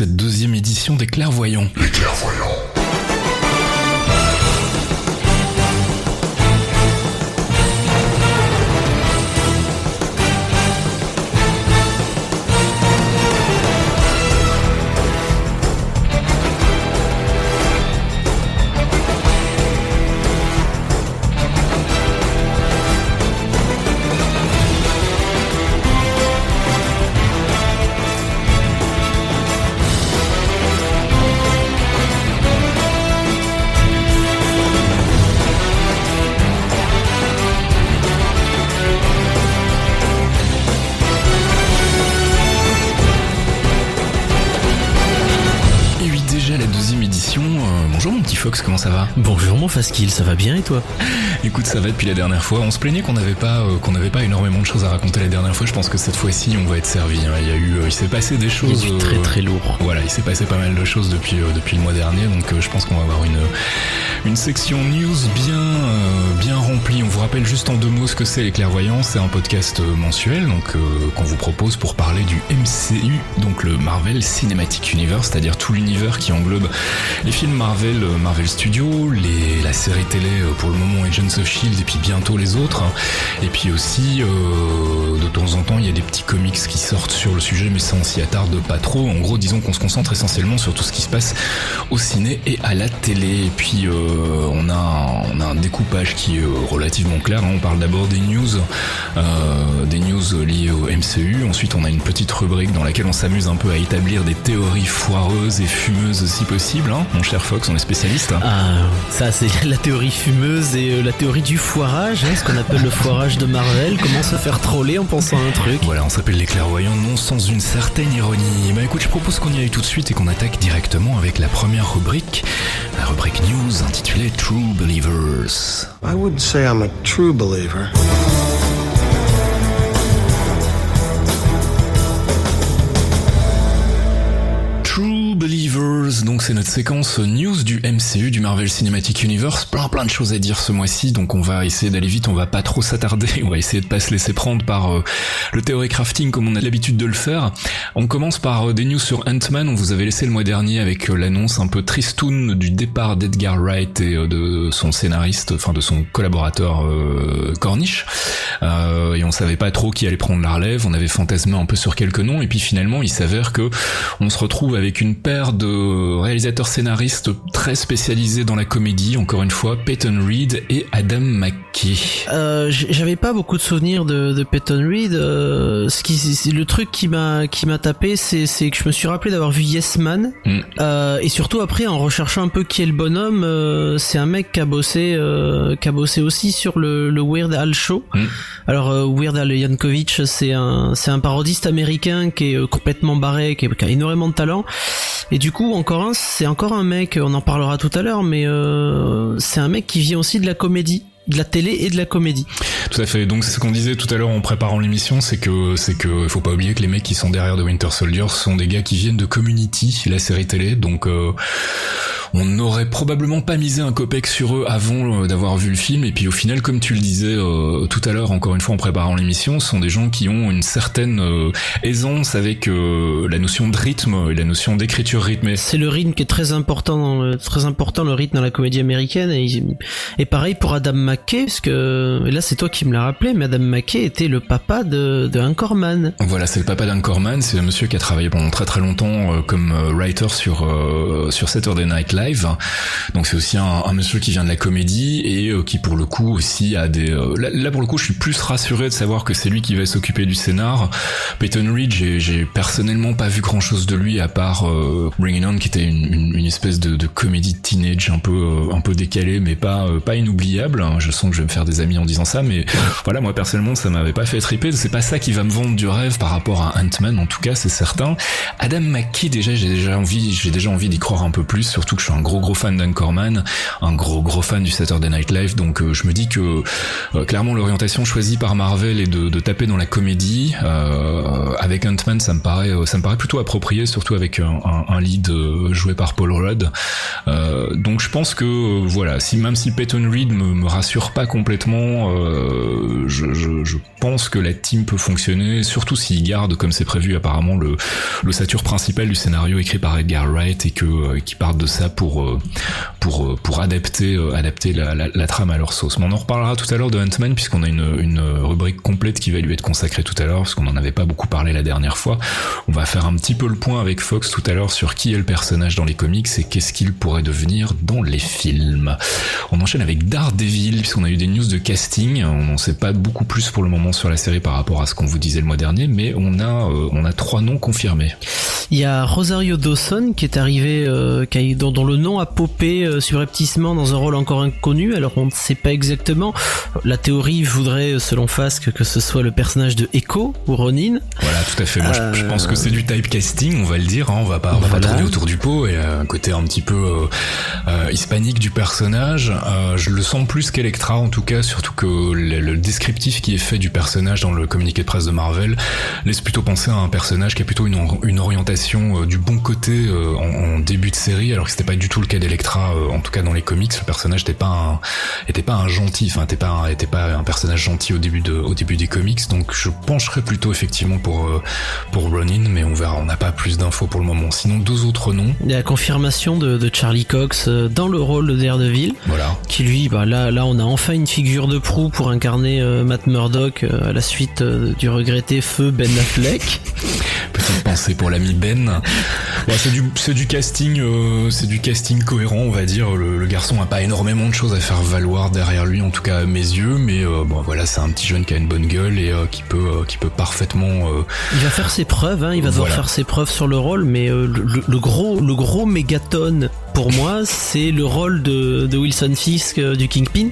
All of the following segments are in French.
cette deuxième édition des clairvoyants. Les clairvoyants. Bonjour mon Faskill, ça va bien et toi? Écoute, ça va depuis la dernière fois. On se plaignait qu'on n'avait pas, euh, qu'on n'avait pas énormément de choses à raconter la dernière fois. Je pense que cette fois-ci, on va être servi. hein. Il y a eu, euh, il s'est passé des Il choses. très euh, très lourd. Voilà, il s'est passé pas mal de choses depuis depuis le mois dernier, donc je pense qu'on va avoir une une section news bien bien remplie. On vous rappelle juste en deux mots ce que c'est les clairvoyants. C'est un podcast mensuel, donc qu'on vous propose pour parler du MCU, donc le Marvel Cinematic Universe, c'est-à-dire tout l'univers qui englobe les films Marvel, Marvel Studios, les la série télé pour le moment Agents of Shield et puis bientôt les autres. Et puis aussi euh, de temps en temps il y a des petits comics qui sortent sur le sujet, mais ça on s'y attarde pas trop. En gros, disons qu'on se concentre essentiellement sur tout ce qui se passe au ciné et à la télé. Et puis euh, on a un, on a un découpage qui est euh, relativement clair. hein. On parle d'abord des news, des news liées au MCU. Ensuite, on a une petite rubrique dans laquelle on s'amuse un peu à établir des théories foireuses et fumeuses si possible. hein. Mon cher Fox, on est spécialiste. hein. Ah, ça c'est la théorie fumeuse et la théorie du foirage, hein, ce qu'on appelle le foirage de Marvel. Comment se faire troller en pensant à un truc Voilà, on s'appelle les clairvoyants, non sans une certaine ironie. Bah écoute, je propose qu'on y aille tout de suite et qu'on attaque directement avec la première rubrique, la rubrique news intitulée True Believers. I wouldn't say I'm a true believer. Donc c'est notre séquence news du MCU, du Marvel Cinematic Universe. Plein plein de choses à dire ce mois-ci, donc on va essayer d'aller vite, on va pas trop s'attarder, on va essayer de pas se laisser prendre par euh, le théorie crafting comme on a l'habitude de le faire. On commence par euh, des news sur Ant-Man, on vous avait laissé le mois dernier avec euh, l'annonce un peu tristoun du départ d'Edgar Wright et de son scénariste, enfin de son collaborateur Cornish. Et on savait pas trop qui allait prendre la relève, on avait fantasmé un peu sur quelques noms, et puis finalement il s'avère que on se retrouve avec une paire de réalisateurs scénaristes très spécialisés dans la comédie, encore une fois, Peyton Reed et Adam McKay. Euh, J'avais pas beaucoup de souvenirs de, de Peyton Reed. euh, ce qui, le truc qui m'a qui m'a tapé, c'est que je me suis rappelé d'avoir vu Yes Man. Mm. Euh, et surtout après, en recherchant un peu qui est le bonhomme, c'est un mec qui a bossé qui a bossé aussi sur le, le Weird Al Show. Mm. Alors Weird Al Yankovic, c'est un c'est un parodiste américain qui est complètement barré, qui, est- qui a énormément de talent. Et du coup, encore c'est encore un mec. On en parlera tout à l'heure, mais euh, c'est un mec qui vient aussi de la comédie, de la télé et de la comédie. Tout à fait. Donc c'est ce qu'on disait tout à l'heure en préparant l'émission, c'est que c'est que faut pas oublier que les mecs qui sont derrière de Winter Soldier sont des gars qui viennent de Community, la série télé. Donc euh, on n'aurait probablement pas misé un copec sur eux avant euh, d'avoir vu le film. Et puis au final, comme tu le disais euh, tout à l'heure, encore une fois en préparant l'émission, ce sont des gens qui ont une certaine euh, aisance avec la notion de rythme et la notion d'écriture rythmée. C'est le rythme qui est très important, dans le, très important le rythme dans la comédie américaine. Et, et pareil pour Adam McKay, parce que et là c'est toi qui me l'as rappelé, mais Adam McKay était le papa de, de Anchorman. Voilà, c'est le papa d'Anchorman, c'est un monsieur qui a travaillé pendant très très longtemps euh, comme euh, writer sur euh, sur Saturday Night Live. Donc c'est aussi un, monsieur qui vient de la comédie et qui pour le coup aussi a des là, pour le coup, je suis plus rassuré de savoir que c'est lui qui va s'occuper du scénar. Peyton Reed, j'ai personnellement pas vu grand-chose de lui à part Bring It On qui était une, une, espèce de, de comédie teenage un peu un peu décalée mais pas pas inoubliable. hein. Je sens que je vais me faire des amis en disant ça mais voilà, moi personnellement, ça m'avait pas fait triper. C'est pas ça qui va me vendre du rêve par rapport à Ant-Man, en tout cas, c'est certain. Adam McKay, déjà, j'ai déjà envie, j'ai déjà envie d'y croire un peu plus, surtout que je suis un gros gros fan d'Anchorman, un gros gros fan du Saturday Night Live, donc je me dis que clairement l'orientation choisie par Marvel est de, taper dans la comédie. avec Ant-Man, ça me paraît ça me paraît plutôt approprié, surtout avec un, lead joué par Paul Rudd. donc je pense que voilà, si même si Peyton Reed me rassure pas complètement, je, je, pense que la team peut fonctionner, surtout s'il garde, comme c'est prévu apparemment, le, le sature principal du scénario écrit par Edgar Wright et que euh, qui partent de ça pour euh, pour euh, pour adapter adapter la, la, trame à leur sauce. Mais on en reparlera tout à l'heure de Ant-Man puisqu'on a une, une rubrique complète qui va lui être consacrée tout à l'heure parce qu'on en avait pas beaucoup parlé la dernière fois. On va faire un petit peu le point avec Fox tout à l'heure sur qui est le personnage dans les comics et qu'est-ce qu'il pourrait devenir dans les films. On enchaîne avec Daredevil puisqu'on a eu des news de casting. On n'en sait pas beaucoup plus pour le moment sur la série par rapport à ce qu'on vous disait le mois dernier, mais on a euh, on a trois noms confirmés. Il y a Rosario Dawson qui est arrivé, euh, qui dont, le nom a popé euh, subrepticement dans un rôle encore inconnu. Alors on ne sait pas exactement. La théorie voudrait, selon Fasque, que ce soit le personnage de Echo ou Ronin. Voilà, tout à fait. Moi, je, pense que c'est du typecasting, on va le dire. Hein. On va pas, on va pas tourner autour du pot. Et un côté un petit peu hispanique du personnage. je le sens plus qu'Electra en tout cas, surtout que le, le descriptif qui est fait du personnage dans le communiqué de presse de Marvel laisse plutôt penser à un personnage qui a plutôt une, une orientation euh, du bon côté euh, en, début de série, alors que c'était pas du tout le cas d'Electra, euh, en tout cas dans les comics, le personnage n'était pas un, était pas un gentil, enfin était pas, un, était pas un personnage gentil au début de, au début des comics, donc je pencherais plutôt effectivement pour pour Ronin, mais on verra, on n'a pas plus d'infos pour le moment. Sinon deux autres noms. Il y a la confirmation de, de Charlie Cox dans le rôle de Daredevil, voilà, qui lui, bah là là on a enfin une figure de proue pour incarner Matt Murdock à la suite du regretté feu Ben Affleck. Petite pensée pour l'ami Ben? c'est du c'est du casting euh, c'est du casting cohérent on va dire. Le, garçon a pas énormément de choses à faire valoir derrière lui en tout cas à mes yeux, mais euh, bon voilà c'est un petit jeune qui a une bonne gueule et euh, qui peut qui peut parfaitement. il va faire ses preuves, hein, il va devoir faire ses preuves sur le rôle, mais le, gros le gros mégaton pour moi, c'est le rôle de, de Wilson Fisk euh, du Kingpin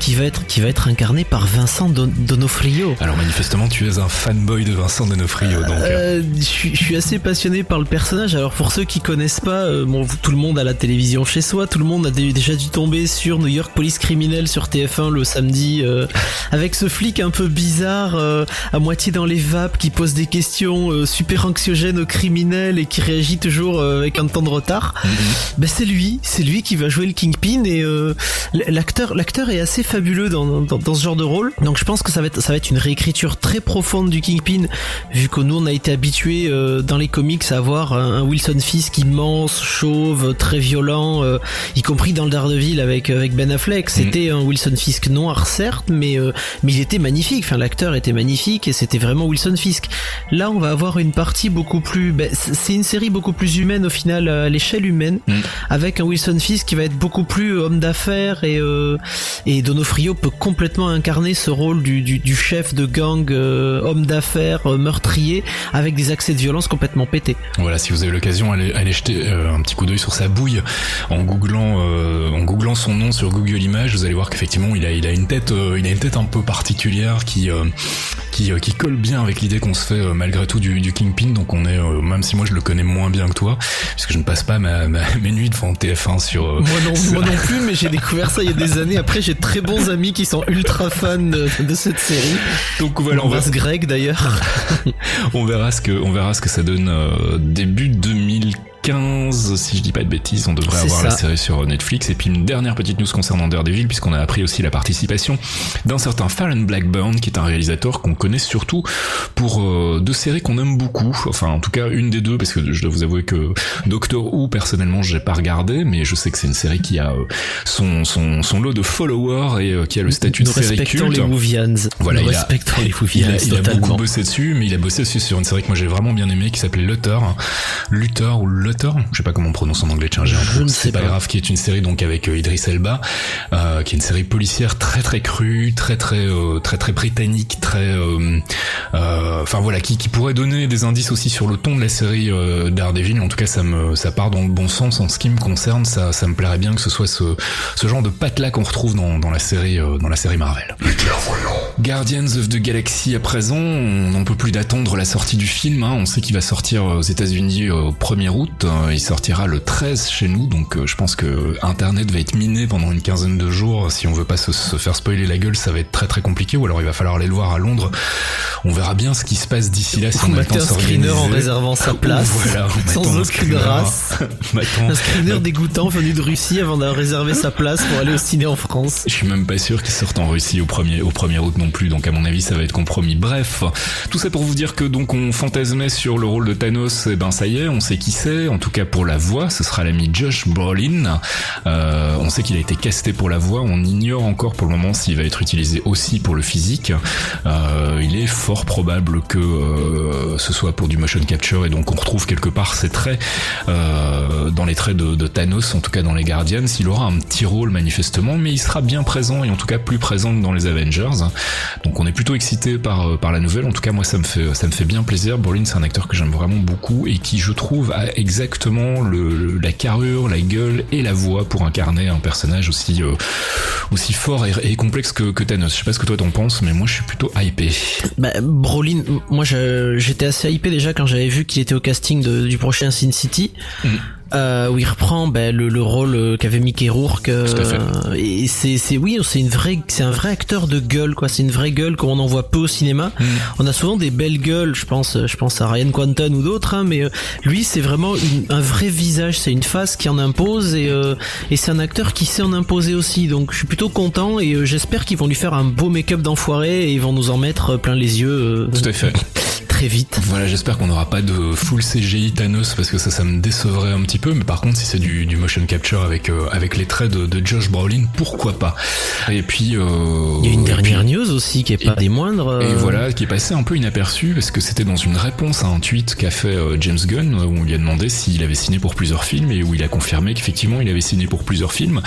qui va être qui va être incarné par Vincent Donofrio. Alors manifestement, tu es un fanboy de Vincent Donofrio, donc. Euh, euh je, suis assez passionné par le personnage. Alors pour ceux qui connaissent pas, euh, bon, tout le monde a la télévision chez soi, tout le monde a déjà dû tomber sur New York Police Criminel sur TF1 le samedi, avec ce flic un peu bizarre, à moitié dans les vapes, qui pose des questions super anxiogènes aux criminels et qui réagit toujours avec un temps de retard. Mm-hmm. Ben, c'est lui, c'est lui qui va jouer le Kingpin et euh, l'acteur, l'acteur est assez fabuleux dans, dans, ce genre de rôle. Donc je pense que ça va être, ça va être une réécriture très profonde du Kingpin, vu que nous on a été habitués euh, dans les comics à avoir un, Wilson Fisk immense, chauve, très violent, euh, y compris dans le Daredevil avec avec Ben Affleck. Mm. C'était un Wilson Fisk noir certes, mais mais il était magnifique. Enfin l'acteur était magnifique et c'était vraiment Wilson Fisk. Là on va avoir une partie beaucoup plus, ben, c'est une série beaucoup plus humaine au final à l'échelle humaine. Mm avec un Wilson Fisk qui va être beaucoup plus euh, homme d'affaires et euh, et Donofrio peut complètement incarner ce rôle du, du, chef de gang euh, homme d'affaires meurtrier avec des accès de violence complètement pétés. Voilà, si vous avez l'occasion, allez, allez jeter un petit coup d'œil sur sa bouille en googlant en googlant son nom sur Google Images, vous allez voir qu'effectivement il a il a une tête il a une tête un peu particulière qui qui, qui colle bien avec l'idée qu'on se fait malgré tout du, Kingpin. Donc on est même si moi je le connais moins bien que toi, puisque je ne passe pas mes nuits devant TF1 sur. Euh, moi non, moi non plus, mais j'ai découvert ça il y a des années. Après, j'ai très bons amis qui sont ultra fans de, cette série. Donc voilà, on, va Greg d'ailleurs. on verra ce que on verra ce que ça donne euh, début 2015 15, si je dis pas de bêtises, on devrait avoir la série sur Netflix. Et puis une dernière petite news concernant Daredevil, puisqu'on a appris aussi la participation d'un certain Fallon Blackburn, qui est un réalisateur qu'on connaît surtout pour euh, deux séries qu'on aime beaucoup. Enfin, en tout cas, une des deux, parce que je dois vous avouer que Doctor Who, personnellement, j'ai pas regardé, mais je sais que c'est une série qui a euh, son, son, son lot de followers et euh, qui a le statut de série culte. les Whovians. Voilà, il a, les il, a, il a, beaucoup bossé dessus, mais il a bossé aussi sur une série que moi j'ai vraiment bien aimé, qui s'appelait Luther, Luther ou Luther je sais pas comment on prononce en anglais, tiens, j'ai un c'est pas, grave, qui est une série donc avec euh, Idris Elba, euh, qui est une série policière très très crue, très très euh, très très britannique, très, enfin voilà, qui, qui pourrait donner des indices aussi sur le ton de la série Daredevil. En tout cas, ça me ça part dans le bon sens en ce qui me concerne. Ça ça me plairait bien que ce soit ce ce genre de patte là qu'on retrouve dans dans la série dans la série Marvel. Guardians of the Galaxy à présent, on n'en peut plus d'attendre la sortie du film. Hein. On sait qu'il va sortir aux États-Unis au 1er août. Août. Il sortira le 13 chez nous, donc je pense que Internet va être miné pendant une quinzaine de jours. Si on veut pas se, faire spoiler la gueule, ça va être très très compliqué. Ou alors il va falloir aller le voir à Londres. On verra bien ce qui se passe d'ici là. Si on, a un screener en réservant sa place, voilà, sans aucune race. un screener dégoûtant venu de Russie avant de réserver sa place pour aller au ciné en France. Je suis même pas sûr qu'il sorte en Russie au premier au premier août non plus. Donc à mon avis, ça va être compromis. Bref, tout ça pour vous dire que donc on fantasmait sur le rôle de Thanos. Et eh ben ça y est, on sait qui c'est. En tout cas pour la voix, ce sera l'ami Josh Brolin. Euh, on sait qu'il a été casté pour la voix. On ignore encore pour le moment s'il va être utilisé aussi pour le physique. Euh, il est fort probable que euh, ce soit pour du motion capture et donc on retrouve quelque part ses traits dans les traits de, Thanos, en tout cas dans les Guardians. Il aura un petit rôle manifestement, mais il sera bien présent et en tout cas plus présent que dans les Avengers. Donc on est plutôt excité par par la nouvelle. En tout cas moi ça me fait ça me fait bien plaisir. Brolin c'est un acteur que j'aime vraiment beaucoup et qui je trouve a exactement le, la carrure, la gueule et la voix pour incarner un personnage aussi euh, aussi fort et, complexe que, que, Thanos. Je sais pas ce que toi t'en penses, mais moi je suis plutôt hypé. Bah, Brolin, moi j'étais assez hypé déjà quand j'avais vu qu'il était au casting de, du prochain Sin City. Mm euh, où il reprend ben, le, le rôle euh, qu'avait Mickey Rourke. Euh, et c'est, c'est oui, c'est une vraie, c'est un vrai acteur de gueule, quoi. C'est une vraie gueule qu'on en voit peu au cinéma. Mm. On a souvent des belles gueules. Je pense, je pense à Ryan Quanton ou d'autres, hein, mais euh, lui, c'est vraiment un vrai visage. C'est une face qui en impose et, et c'est un acteur qui sait en imposer aussi. Donc, je suis plutôt content et j'espère qu'ils vont lui faire un beau make-up d'enfoiré et ils vont nous en mettre plein les yeux. Tout à fait vite. Voilà, j'espère qu'on n'aura pas de full CGI Thanos parce que ça, ça me décevrait un petit peu. Mais par contre, si c'est du, du, motion capture avec euh, avec les traits de, de, Josh Brolin, pourquoi pas? Et puis euh, il y a une dernière news aussi qui est pas des moindres. Et euh. voilà, qui est passé un peu inaperçu parce que c'était dans une réponse à un tweet qu'a fait James Gunn où on lui a demandé s'il avait signé pour plusieurs films et où il a confirmé qu'effectivement il avait signé pour plusieurs films.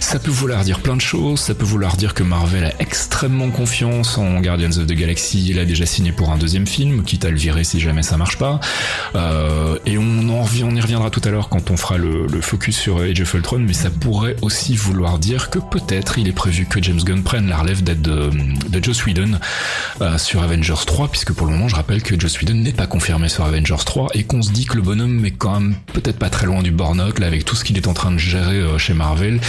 Ça peut vouloir dire plein de choses. Ça peut vouloir dire que Marvel a extrêmement confiance en Guardians of the Galaxy. Il a déjà signé pour un deuxième film quitte à le virer si jamais ça marche pas. Euh, et on, reviendra tout à l'heure quand on fera le, focus sur Age of Ultron, mais ça pourrait aussi vouloir dire que peut-être il est prévu que James Gunn prenne la relève d'aide de, de Joss Whedon euh, sur Avengers 3, puisque pour le moment je rappelle que Joss Whedon n'est pas confirmé sur Avengers 3 et qu'on se dit que le bonhomme est quand même peut-être pas très loin du burn-out là avec tout ce qu'il est en train de gérer euh, chez Marvel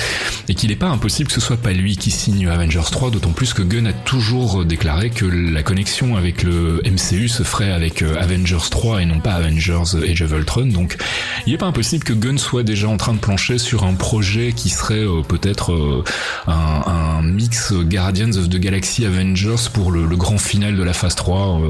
et qu'il n'est pas impossible que ce soit pas lui qui signe Avengers 3, d'autant plus que Gunn a toujours déclaré que la connexion avec le MCU se ferait avec euh, Avengers 3 et non pas Avengers Age of Ultron. Donc il n'est pas impossible que Gunn soit déjà en train de plancher sur un projet qui serait euh, peut-être euh, un, mix Guardians of the Galaxy Avengers pour le, grand final de la phase 3.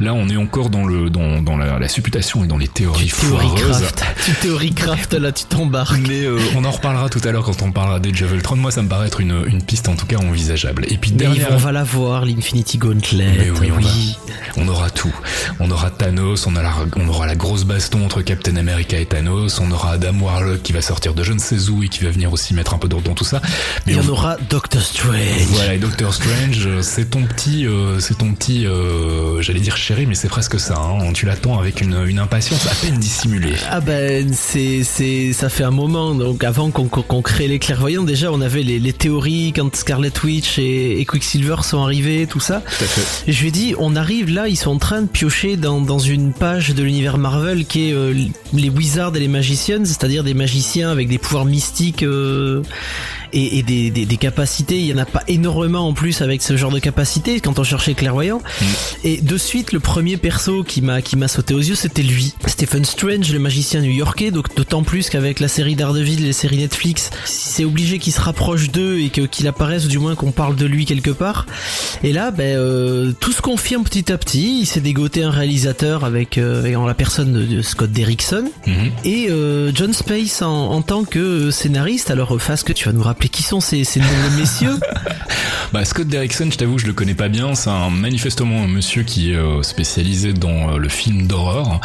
là on est encore dans le dans, dans la, supputation et dans les théories foireuses. Tu théorie craft là tu t'embarques. Mais on en reparlera tout à l'heure quand on parlera d'Age of Ultron. Moi ça me paraît être une, une piste en tout cas envisageable. Et puis derrière... on va la voir l'Infinity Gauntlet. Mais oui, oui. on aura tout. On aura Thanos, on, aura la grosse baston entre Captain America et Thanos, on aura Adam Warlock qui va sortir de je ne sais où et qui va venir aussi mettre un peu d'ordre dans tout ça. Mais et on, aura Doctor Strange. Voilà, et Doctor Strange, c'est ton petit, euh, c'est ton petit, euh, j'allais dire chéri, mais c'est presque ça. Hein. Tu l'attends avec une, impatience à peine dissimulée. Ah ben, c'est, c'est, ça fait un moment. Donc avant qu'on, crée les clairvoyants, déjà on avait les, théories quand Scarlet Witch et, Quicksilver sont arrivés, tout ça. Tout à fait. Et je lui ai dit, on arrive là, ils sont en train de piocher dans, dans une page de l'univers Marvel qui est euh, les wizards et les magicians, c'est-à-dire des magiciens avec des pouvoirs mystiques euh, et, des, des, capacités. Il y en a pas énormément en plus avec ce genre de capacité quand on cherchait clairvoyant. Mm. Et de suite, le premier perso qui m'a qui m'a sauté aux yeux, c'était lui, Stephen Strange, le magicien new-yorkais. Donc d'autant plus qu'avec la série Daredevil, les séries Netflix, c'est obligé qu'il se rapproche d'eux et qu'il apparaisse, ou du moins qu'on parle de lui quelque part. Et là, ben euh, tout se confirme petit à petit. Il s'est dégoté un réalisateur avec, euh, la personne de, Scott Derrickson mm-hmm. et euh, John Space en, en, tant que scénariste. Alors, face que tu vas nous rappeler qui sont ces, ces messieurs Bah Scott Derrickson, je t'avoue, je le connais pas bien. C'est un manifestement un monsieur qui est euh, spécialisé dans euh, le film d'horreur,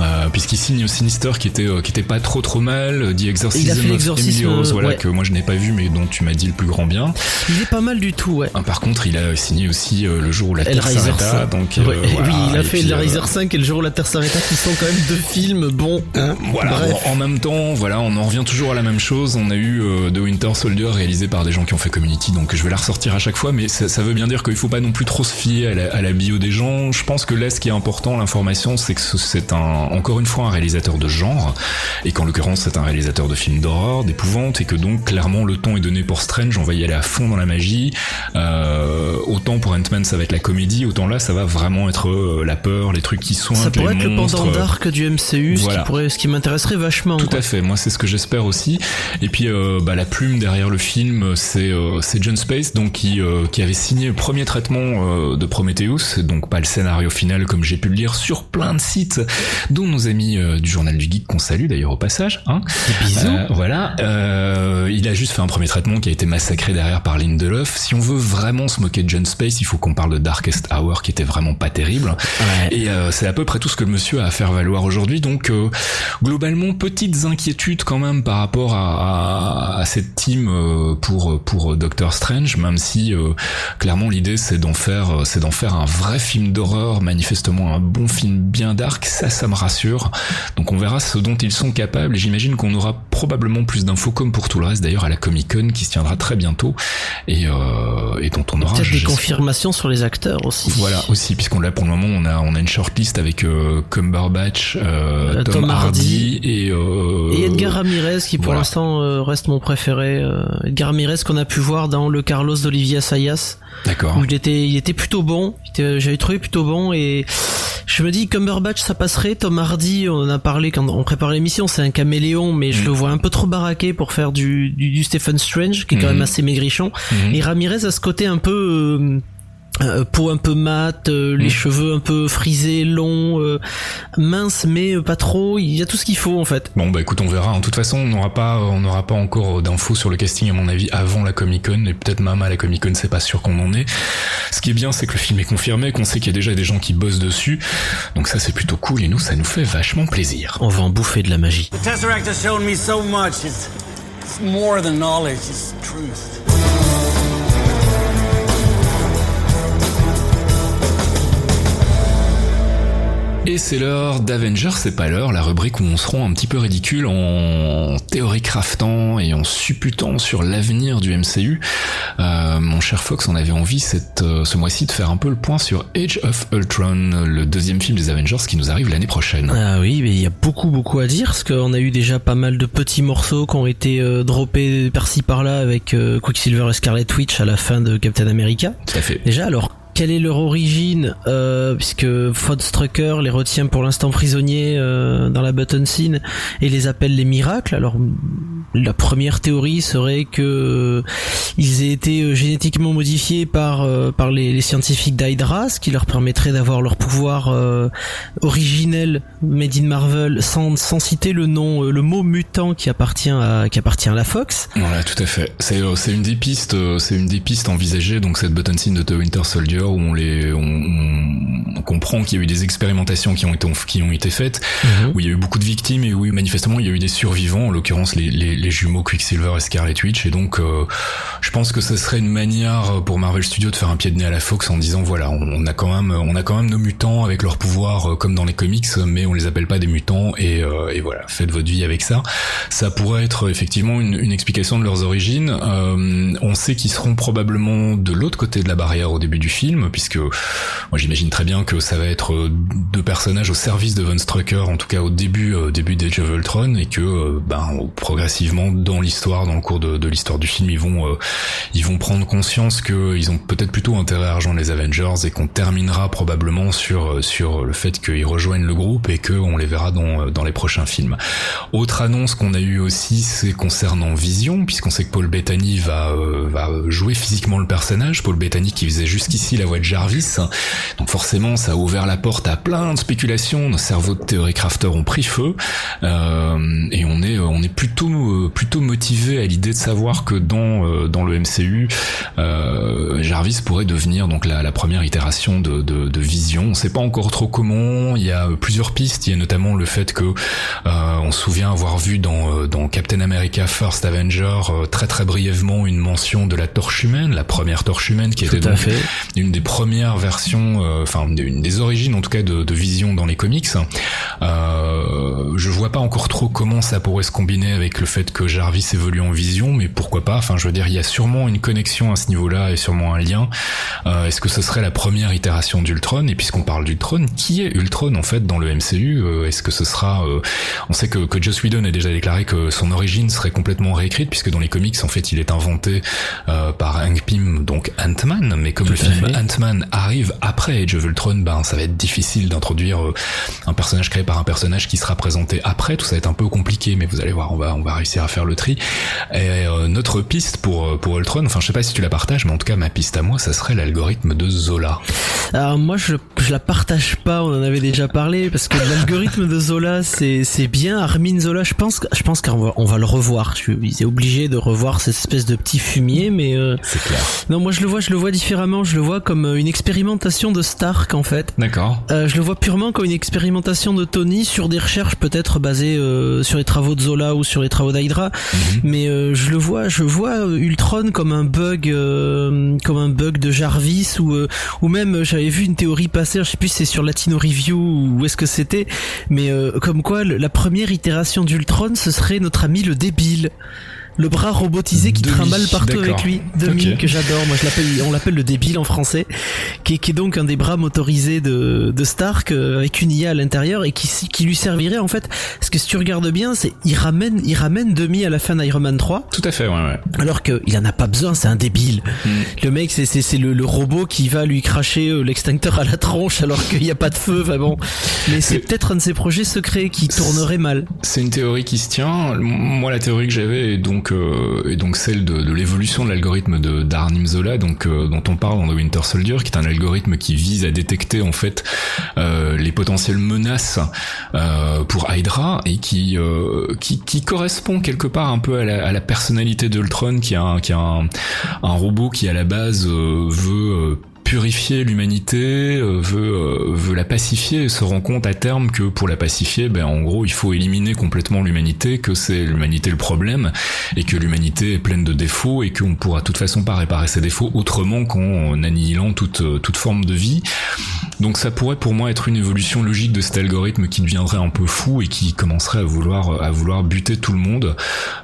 euh, puisqu'il signe Sinister qui était qui était pas trop trop mal, The Exorcism of Emily Rose, voilà que moi je n'ai pas vu mais dont tu m'as dit le plus grand bien. Il est pas mal du tout, ouais. Ah, par contre, il a signé aussi le jour où la Terre s'arrêta, donc oui, il a fait le Riser 5 et le jour où la Terre s'arrêta, qui sont quand même deux films. Bon, hein, voilà. En même temps, voilà, on en revient toujours à la même chose. On a eu The Winter Soldier Réalisé par des gens qui ont fait Community, donc je vais la ressortir à chaque fois, mais ça, veut bien dire qu'il faut pas non plus trop se fier à la, bio des gens. Je pense que là, ce qui est important, l'information, c'est que c'est un, encore une fois, un réalisateur de genre, et qu'en l'occurrence, c'est un réalisateur de films d'horreur, d'épouvante, et que donc clairement le ton est donné pour Strange. On va y aller à fond dans la magie. Euh, autant pour Ant-Man, ça va être la comédie, autant là, ça va vraiment être euh, la peur, les trucs qui sont Ça pourrait être le pendant dark du MCU, ce qui pourrait, ce qui m'intéresserait vachement. Tout à fait. Moi, c'est ce que j'espère aussi. Et puis, euh, bah, la plume derrière le film, c'est euh, c'est John Space, donc qui euh, qui avait signé le premier traitement de Prometheus, donc pas le scénario final comme j'ai pu le lire sur plein de sites, dont nos amis du journal du geek qu'on salue d'ailleurs au passage. Hein. bisous. voilà. il a juste fait un premier traitement qui a été massacré derrière par Lindelof. Si on veut vraiment se moquer de John Space, il faut qu'on parle de Darkest Hour qui était vraiment pas terrible. Et c'est à peu près tout ce que le monsieur a à faire valoir aujourd'hui. Donc globalement, petites inquiétudes quand même par rapport à, à, cette team euh, pour pour Doctor Strange, même si euh, clairement l'idée c'est d'en faire c'est d'en faire un vrai film d'horreur, manifestement un bon film bien dark. Ça, ça me rassure. Donc on verra ce dont ils sont capables. Et j'imagine qu'on aura probablement plus d'infos comme pour tout le reste d'ailleurs à la Comic Con qui se tiendra très bientôt et, euh, et dont on aura peut-être des confirmations sur les acteurs aussi. Voilà aussi puisqu'on l'a pour le moment on a on a une shortlist avec Cumberbatch, Tom, Hardy, et, et Edgar Ramirez qui pour l'instant euh, reste mon préféré. Euh, Edgar qu'on a pu voir dans le Carlos d'Olivia Sayas. D'accord. il était, il était plutôt bon. J'avais trouvé plutôt bon et je me dis Cumberbatch ça passerait. Tom Hardy, on en a parlé quand on prépare l'émission, c'est un caméléon, mais je mm. le vois un peu trop baraqué pour faire du, du, Stephen Strange, qui est quand mm. même assez maigrichon. Mm. Et Ramirez a ce côté un peu euh, euh, peau un peu mat, euh, les mm. cheveux un peu frisés, longs, euh, minces mais pas trop. Il y a tout ce qu'il faut en fait. Bon bah écoute, on verra. En toute façon, on n'aura pas, on n'aura pas encore d'infos sur le casting à mon avis avant la Comic Con et peut-être même à la Comic Con, c'est pas sûr qu'on en est. Ce qui est bien, c'est que le film est confirmé, qu'on sait qu'il y a déjà des gens qui bossent dessus. Donc ça c'est plutôt cool et nous ça nous fait vachement plaisir. On va en bouffer de la magie. Et c'est l'heure d'Avengers, c'est pas l'heure, la rubrique où on se rend un petit peu ridicule en théorie craftant et en supputant sur l'avenir du MCU. Euh, mon cher Fox, on avait envie cette, euh, ce mois-ci de faire un peu le point sur Age of Ultron, le deuxième film des Avengers qui nous arrive l'année prochaine. Ah oui, mais il y a beaucoup beaucoup à dire parce qu'on a eu déjà pas mal de petits morceaux qui ont été euh, droppés par-ci par-là avec euh, Quicksilver et Scarlet Witch à la fin de Captain America. Tout à fait. Déjà, alors quelle est leur origine euh, puisque Strucker les retient pour l'instant prisonniers euh, dans la button scene et les appelle les miracles alors la première théorie serait que euh, ils aient été euh, génétiquement modifiés par euh, par les, les scientifiques d'Hydra, ce qui leur permettrait d'avoir leur pouvoir originel made in Marvel sans, sans citer le nom le mot mutant qui appartient à qui appartient à la Fox. Voilà, tout à fait. C'est c'est une des pistes c'est une des pistes envisagées donc cette button scene de The Winter Soldier où on les on, comprend qu'il y a eu des expérimentations qui ont été qui ont été faites mhm. où il y a eu beaucoup de victimes et où manifestement il y a eu des survivants en l'occurrence les, les les jumeaux Quicksilver et Scarlet Witch et donc euh, pense que ce serait une manière pour Marvel Studios de faire un pied de nez à la Fox en disant voilà on, a quand même on a quand même nos mutants avec leurs pouvoirs euh, comme dans les comics mais on les appelle pas des mutants et, euh, et voilà faites votre vie avec ça. Ça pourrait être effectivement une, une explication de leurs origines. On sait qu'ils seront probablement de l'autre côté de la barrière au début du film puisque moi j'imagine très bien que ça va être deux personnages au service de Von Strucker en tout cas au début début d'Age of Ultron et que ben progressivement dans l'histoire, dans le cours de, l'histoire du film, ils vont euh, ils vont prendre conscience qu'ils ont peut-être plutôt intérêt à rejoindre les Avengers et qu'on terminera probablement sur euh, sur le fait qu'ils rejoignent le groupe et qu'on les verra dans euh, dans les prochains films. Autre annonce qu'on a eu aussi, c'est concernant Vision, puisqu'on sait que Paul Bettany va va jouer physiquement le personnage. Paul Bettany qui faisait jusqu'ici la voix de Jarvis, donc forcément ça a ouvert la porte à plein de spéculations. Nos cerveaux de théorie crafter ont pris feu et on est on est plutôt plutôt motivé à l'idée de savoir que dans euh, dans le MCU, euh, Jarvis pourrait devenir donc la, la première itération de, de, de, Vision. On sait pas encore trop comment. Il y a plusieurs pistes. Il y a notamment le fait que euh, on se souvient avoir vu dans dans Captain America First Avenger très très brièvement une mention de la torche humaine, la première torche humaine qui était donc une des premières versions, enfin une des origines en tout cas de, de Vision dans les comics. Euh, je vois pas encore trop comment ça pourrait se combiner avec le fait que Jarvis évolue en Vision, mais pourquoi pas Enfin, je veux dire, il y a sûrement une connexion à ce niveau-là et sûrement un lien. Euh, Est-ce que ce serait la première itération d'Ultron? Et puisqu'on parle d'Ultron, qui est Ultron en fait dans le MCU euh, Est-ce que ce sera euh, On sait que, que Joss Whedon a déjà déclaré que son origine serait complètement réécrite, puisque dans les comics, en fait, il est inventé par Hank Pym, donc Ant-Man, mais comme Tout le film. Ant-Man arrive après Age of Ultron, ben ça va être difficile d'introduire un personnage créé par un personnage qui sera présenté après. Tout ça va être un peu compliqué, mais vous allez voir, on va on va réussir à faire le tri. Et notre piste pour pour Ultron, enfin je sais pas si tu la partages, mais en tout cas ma piste à moi, ça serait l'algorithme de Zola. Alors moi je, je la partage pas, on en avait déjà parlé parce que l'algorithme de Zola c'est c'est bien Armin Zola, je pense je pense qu'on va on va le revoir. Je suis obligé de revoir cette espèce de petit fumier mais euh, C'est clair. non moi je le vois je le vois différemment, je le vois comme euh, une expérimentation de Stark en fait. D'accord. Euh, je le vois purement comme une expérimentation de Tony sur des recherches peut-être basées euh, sur les travaux de Zola ou sur les travaux d'Hydra, Mhm. mais euh, je le vois, je vois euh, Comme un bug, euh, comme un bug de Jarvis ou euh, ou même euh, j'avais vu une théorie passer, je sais plus si c'est sur Latino Review ou est-ce que c'était, mais comme quoi la première itération d'Ultron ce serait notre ami le débile. Le bras robotisé qui Demi, trimballe partout avec lui, Demi que j'adore. Moi, je l'appelle, on l'appelle le débile en français, qui est, qui est donc un des bras motorisés de, de Stark euh, avec une IA à l'intérieur et qui, qui lui servirait en fait. Parce que si tu regardes bien, c'est il ramène, il ramène Demi à la fin d'Iron Man 3, Tout à fait, ouais, ouais. alors qu'il en a pas besoin. C'est un débile. Mm. Le mec, c'est c'est c'est le, le robot qui va lui cracher euh, l'extincteur à la tronche alors qu'il n'y a pas de feu. Enfin bon, mais c'est peut-être un de ces projets secrets qui tournerait mal. C'est une théorie qui se tient. Moi, la théorie que j'avais est donc euh, est donc celle de, de l'évolution de l'algorithme de d'Arnim Zola, donc euh, dont on parle dans The Winter Soldier, qui est un algorithme qui vise à détecter en fait euh, les potentielles menaces pour Hydra et qui, qui qui correspond quelque part un peu à la, à la personnalité d'Ultron, qui a un, qui a un, un robot qui à la base veut purifier l'humanité, euh, veut euh, veut la pacifier et se rend compte à terme que pour la pacifier, ben en gros il faut éliminer complètement l'humanité, que c'est l'humanité le problème et que l'humanité est pleine de défauts et qu'on pourra de toute façon pas réparer ses défauts autrement qu'en annihilant toute euh, toute forme de vie. Donc ça pourrait pour moi être une évolution logique de cet algorithme qui deviendrait un peu fou et qui commencerait à vouloir à vouloir buter tout le monde.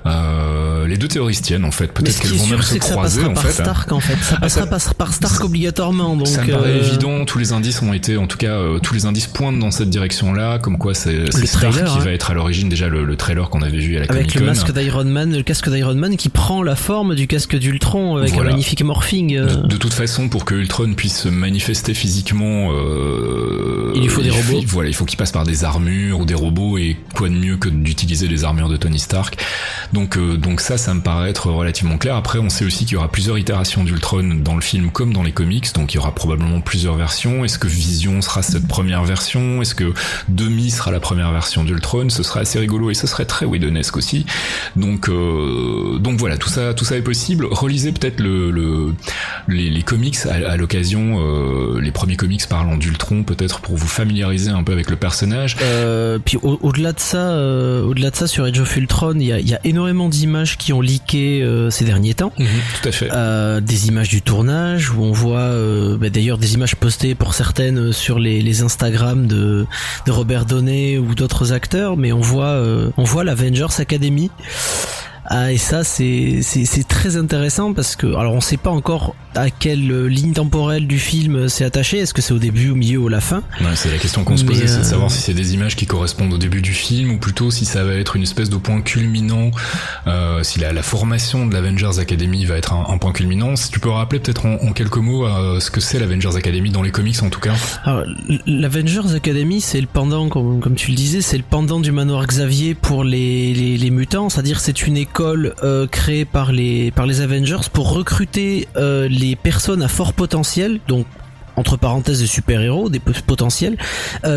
Euh, les deux tiennent en fait. Peut-être qu'elles vont même se croiser en par fait. hein. Stark en fait. Ça Ah, passera ça- par Stark obligatoirement. Donc ça me paraît euh, évident, tous les indices ont été, en tout cas, euh, tous les indices pointent dans cette direction-là, comme quoi c'est trailer, qui hein. va être à l'origine déjà le, le trailer qu'on avait vu à la Avec le Comic-Con. masque d'Iron Man, le casque d'Iron Man qui prend la forme du casque d'Ultron avec Voilà. un magnifique morphing. euh. De, de toute façon, pour que Ultron puisse se manifester physiquement, euh, Il lui faut des robots. Voilà, il faut qu'il passe par des armures ou des robots, et quoi de mieux que d'utiliser les armures de Tony Stark. Donc, euh, donc ça, ça me paraît être relativement clair. Après, on sait aussi qu'il y aura plusieurs itérations d'Ultron dans le film comme dans les comics, donc il y aura probablement plusieurs versions. Est-ce que Vision sera cette première version? Est-ce que Demi sera la première version d'Ultron? Ce serait assez rigolo et ce serait très Whedonesque aussi. Donc, euh, donc voilà, tout ça, tout ça est possible. Relisez peut-être le, le, les, les comics à, à l'occasion, euh, les premiers comics parlant d'Ultron, peut-être pour vous familiariser un peu avec le personnage. Euh, puis au- au-delà de ça, au-delà de ça sur Age of Ultron, il y a, il y a énormément d'images qui ont leaké ces derniers temps. Tout à fait. Des images du tournage où on voit euh, bah, d'ailleurs des images postées pour certaines euh, sur les, les Instagram de, Robert Downey ou d'autres acteurs, mais on voit euh, on voit l'Avengers Academy. Ah, et ça c'est très intéressant parce que alors on sait pas encore à quelle euh, ligne temporelle du film euh, c'est attaché. Est-ce que c'est au début, au milieu ou à la fin? Ouais, c'est la question qu'on se posait, c'est de euh, savoir si c'est des images qui correspondent au début du film ou plutôt si ça va être une espèce de point culminant, euh, si la, la formation de l'Avengers Academy va être un, un point culminant. Si tu peux rappeler peut-être en, en quelques mots euh, ce que c'est l'Avengers Academy dans les comics en tout cas. L'Avengers Academy, c'est le pendant, comme, comme tu le disais, c'est le pendant du manoir Xavier pour les, les, les mutants. C'est-à-dire, c'est une école euh, créée par les par les Avengers pour recruter euh, les personnes à fort potentiel. Donc, entre parenthèses des super-héros, des potentiels,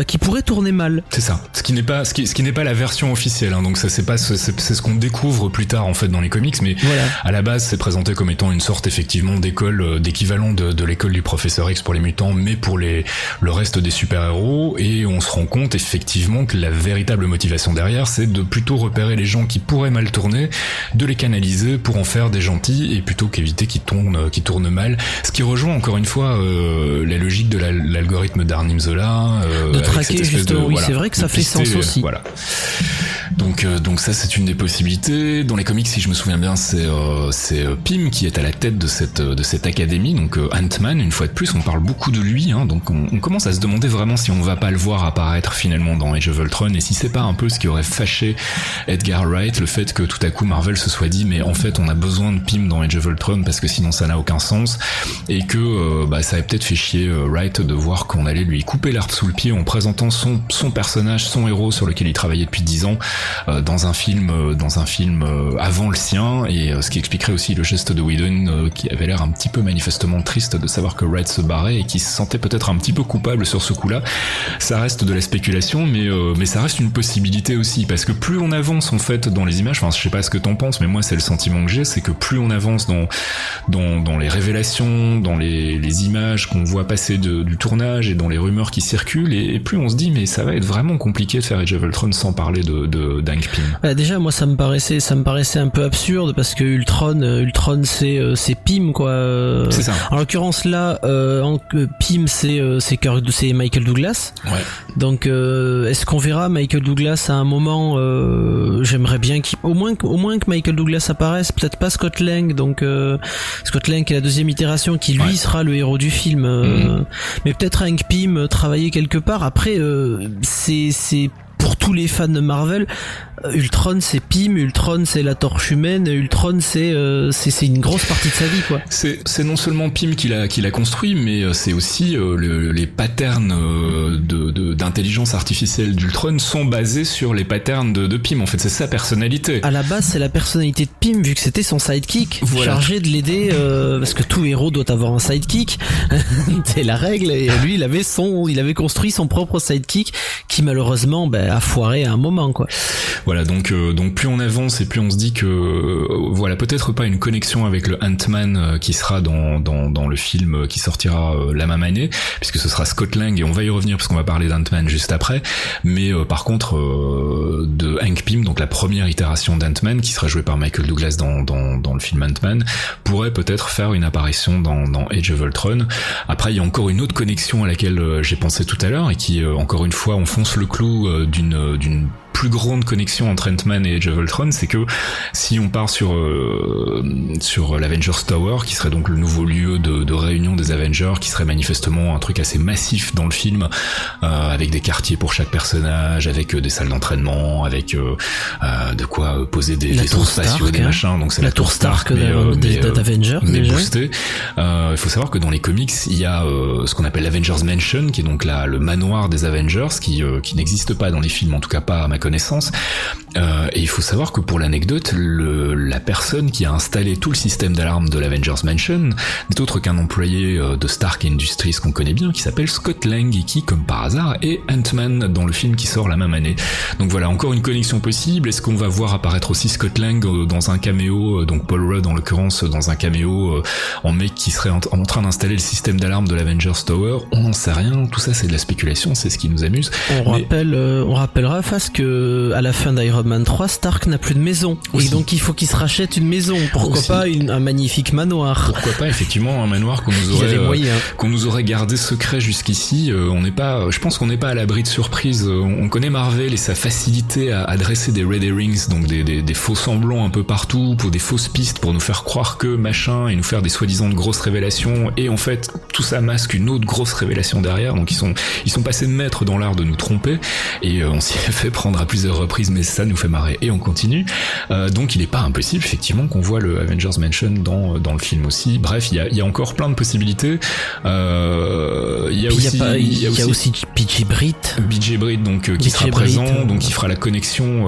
qui pourraient tourner mal. C'est ça. Ce qui n'est pas, ce qui, ce qui n'est pas la version officielle. Hein, donc ça c'est pas, c'est ce qu'on découvre plus tard en fait dans les comics, mais à la base c'est présenté comme étant une sorte effectivement d'école, d'équivalent de, de l'école du professeur X pour les mutants, mais pour les le reste des super-héros. Et on se rend compte effectivement que la véritable motivation derrière, c'est de plutôt repérer les gens qui pourraient mal tourner, de les canaliser pour en faire des gentils et plutôt qu'éviter qu'ils tournent, qui tournent mal. Ce qui rejoint encore une fois euh, la logique de l'algorithme d'Arnim Zola. Euh, de traquer justement. oui, c'est vrai que ça fait sens aussi. Voilà. Donc, euh, donc ça c'est une des possibilités. Dans les comics, si je me souviens bien, c'est euh, c'est euh, Pym qui est à la tête de cette cette académie. Donc Ant-Man, une fois de plus, on parle beaucoup de lui. Hein, donc on, commence à se demander vraiment si on va pas le voir apparaître finalement dans Age of Ultron et si c'est pas un peu ce qui aurait fâché Edgar Wright, le fait que tout à coup Marvel se soit dit mais en fait on a besoin de Pym dans Age of Ultron parce que sinon ça n'a aucun sens et que bah, ça avait peut-être fait chier Wright de voir qu'on allait lui couper l'herbe sous le pied en présentant son son personnage, son héros sur lequel il travaillait depuis 10 ans euh, dans un film, euh, dans un film euh, avant le sien, et ce qui expliquerait aussi le geste de Whedon qui avait l'air un petit peu manifestement triste de savoir que Wright se barrait et qui se sentait peut-être un petit peu coupable sur ce coup-là. Ça reste de la spéculation, mais ça reste une possibilité aussi parce que plus on avance en fait dans les images, enfin je sais pas ce que t'en penses, mais moi c'est le sentiment que j'ai, c'est que plus on avance dans les révélations, dans les, images qu'on voit passer du tournage et dans les rumeurs qui circulent, et, plus on se dit mais ça va être vraiment compliqué de faire Age of Ultron sans parler de bah, déjà, moi, ça me paraissait, ça me paraissait un peu absurde parce que Ultron, euh, Ultron, c'est, euh, c'est Pym, quoi. C'est ça. En l'occurrence, là, euh, en, Pym, c'est, c'est c'est Michael Douglas. Ouais. Donc, est-ce qu'on verra Michael Douglas à un moment J'aimerais bien qu'il, au moins, au moins que Michael Douglas apparaisse. Peut-être pas Scott Lang. Donc, Scott Lang, qui est la deuxième itération, qui lui sera le héros du film. Mhm. Mais peut-être Hank Pym travailler quelque part. Après, c'est, c'est pour tous les fans de Marvel, euh, Ultron c'est Pym, Ultron c'est la torche humaine, Ultron c'est euh, c'est une grosse partie de sa vie quoi. C'est c'est non seulement Pym qui l'a qui l'a construit, mais euh, c'est aussi les patterns de d'intelligence artificielle d'Ultron sont basés sur les patterns de, de Pym. En fait, c'est sa personnalité. À la base, c'est la personnalité de Pym vu que c'était son sidekick chargé de l'aider parce que tout héros doit avoir un sidekick. c'est la règle et lui il avait son il avait construit son propre sidekick qui malheureusement ben, a foiré à un moment quoi. Voilà, donc euh, donc plus on avance et plus on se dit que euh, voilà peut-être pas une connexion avec le Ant-Man euh, qui sera dans, dans, dans le film qui sortira la même année, puisque ce sera Scott Lang et on va y revenir parce qu'on va parler d'Ant-Man juste après. Mais par contre de Hank Pym, donc la première itération d'Ant-Man qui sera jouée par Michael Douglas dans, dans, dans le film Ant-Man, pourrait peut-être faire une apparition dans, dans Age of Ultron. Après il y a encore une autre connexion à laquelle j'ai pensé tout à l'heure et qui encore une fois enfonce le clou d'une d'une plus grande connexion entre Ant-Man et Age of Ultron, c'est que si on part sur euh, sur l'Avengers Tower, qui serait donc le nouveau lieu de, de, réunion des Avengers, qui serait manifestement un truc assez massif dans le film, euh, avec des quartiers pour chaque personnage, avec euh, des salles d'entraînement, avec de quoi poser des vaisseaux spatiaux, des hein. machins. Donc c'est la, tour Stark, d'Avengers, mais boostée. Il faut savoir que dans les comics, il y a ce qu'on appelle l'Avengers Mansion, qui est donc là le manoir des Avengers, qui qui n'existe pas dans les films, en tout cas pas à ma connaissance. Euh, et il faut savoir que pour l'anecdote, la personne qui a installé tout le système d'alarme de l'Avengers Mansion n'est autre qu'un employé euh, de Stark Industries qu'on connaît bien, qui s'appelle Scott Lang et qui, comme par hasard, est Ant-Man dans le film qui sort la même année. Donc voilà, encore une connexion possible. Est-ce qu'on va voir apparaître aussi Scott Lang euh, dans un caméo, donc Paul Rudd en l'occurrence dans un caméo en mec qui serait en, train d'installer le système d'alarme de l'Avengers Tower? On n'en sait rien. Tout ça, c'est de la spéculation, c'est ce qui nous amuse. On rappelle, on rappellera face que à la fin d'Iron Man 3, Stark n'a plus de maison. Et donc il faut qu'il se rachète une maison. Pourquoi pas un magnifique manoir Pourquoi pas effectivement un manoir qu'on nous aurait euh, qu'on nous aurait gardé secret jusqu'ici. Euh, on n'est pas, je pense qu'on n'est pas à l'abri de surprises. Euh, on connaît Marvel et sa facilité à, adresser des red herrings, donc des, des, des, faux semblants un peu partout, pour des fausses pistes, pour nous faire croire que machin et nous faire des soi-disant de grosses révélations. Et en fait, tout ça masque une autre grosse révélation derrière. Donc ils sont ils sont passés de maître dans l'art de nous tromper et on s'y est fait prendre à plusieurs reprises, mais ça nous fait marrer et on continue. Euh, donc il n'est pas impossible effectivement qu'on voit le Avengers Mansion dans dans le film aussi. Bref, il y a, y a encore plein de possibilités. Euh, il y a aussi il y a aussi BJ Britt. BJ Britt donc euh, qui sera présent, donc il fera la connexion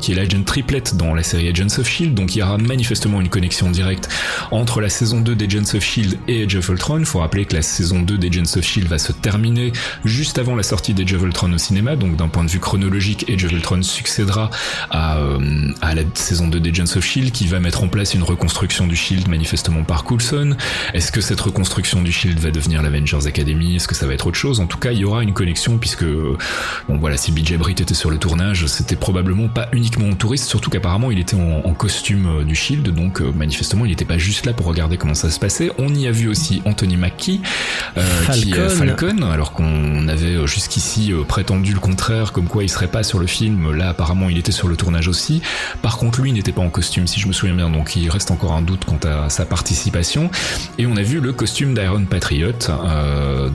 qui est l'agent triplet dans la série Agents of Shield. Donc il y aura manifestement une connexion directe entre la saison 2 d'Agents of Shield et Age of Ultron. Faut rappeler que la saison 2 d'Agents of Shield va se terminer juste avant la sortie d'Age of Ultron au cinéma. Donc d'un point de vue chronologique, Age of Ultron succédera à, euh, à la saison 2 d'Agents of Shield qui va mettre en place une reconstruction du Shield manifestement par Coulson. Est-ce que cette reconstruction du Shield va devenir l'Avengers Academy? Est-ce que ça va être autre chose? En tout cas, il y aura une connexion puisque bon voilà, si BJ Britt était sur le tournage, c'était probablement pas uniquement en touriste, surtout qu'apparemment il était en, costume euh, du Shield, donc euh, manifestement il n'était pas juste là pour regarder comment ça se passait. On y a vu aussi Anthony Mackie, euh, qui est Falcon, alors qu'on avait jusqu'ici prétendu le contraire, comme quoi il serait pas sur le film. Là apparemment il était sur le tournage aussi. Par contre lui n'était pas en costume, si je me souviens bien, donc il reste encore un doute quant à sa participation. Et on a vu le costume d'Iron Patriot,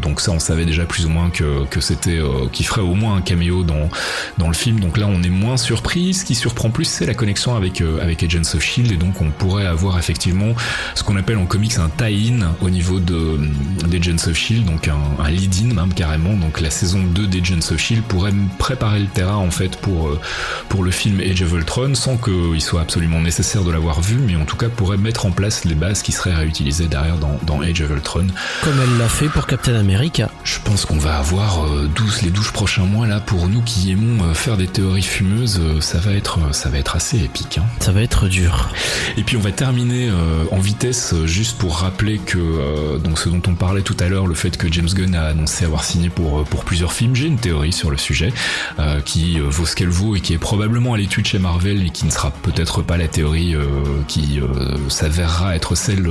donc ça on savait déjà plus ou moins que, c'était, qu'il ferait au moins un caméo dans le film. Donc là on est moins surpris. Ce qui surprend plus c'est la connexion avec avec Agents of Shield et donc on pourrait avoir effectivement ce qu'on appelle en comics un tie-in au niveau de d'Agents of Shield, donc un, un lead-in même carrément. Donc la saison 2 d'Agents of Shield pourrait préparer le terrain en fait pour euh, pour le film Age of Ultron sans qu'il soit absolument nécessaire de l'avoir vu, mais en tout cas pourrait mettre en place les bases qui seraient réutilisées derrière dans, dans Age of Ultron. Comme elle l'a fait pour Captain America. Je pense qu'on va avoir 12, euh, les 12 prochains mois là pour nous qui aimons euh, faire des théories fumeuses, ça va être ça va être assez épique. Hein. Ça va être dur. Et puis on va terminer euh, en vitesse juste pour rappeler que euh, donc ce dont on parlait tout à l'heure, le fait que James Gunn a annoncé avoir signé pour pour plusieurs films, j'ai une théorie sur le sujet qui vaut ce qu'elle vaut et qui est probablement à l'étude chez Marvel et qui ne sera peut-être pas la théorie qui s'avérera être celle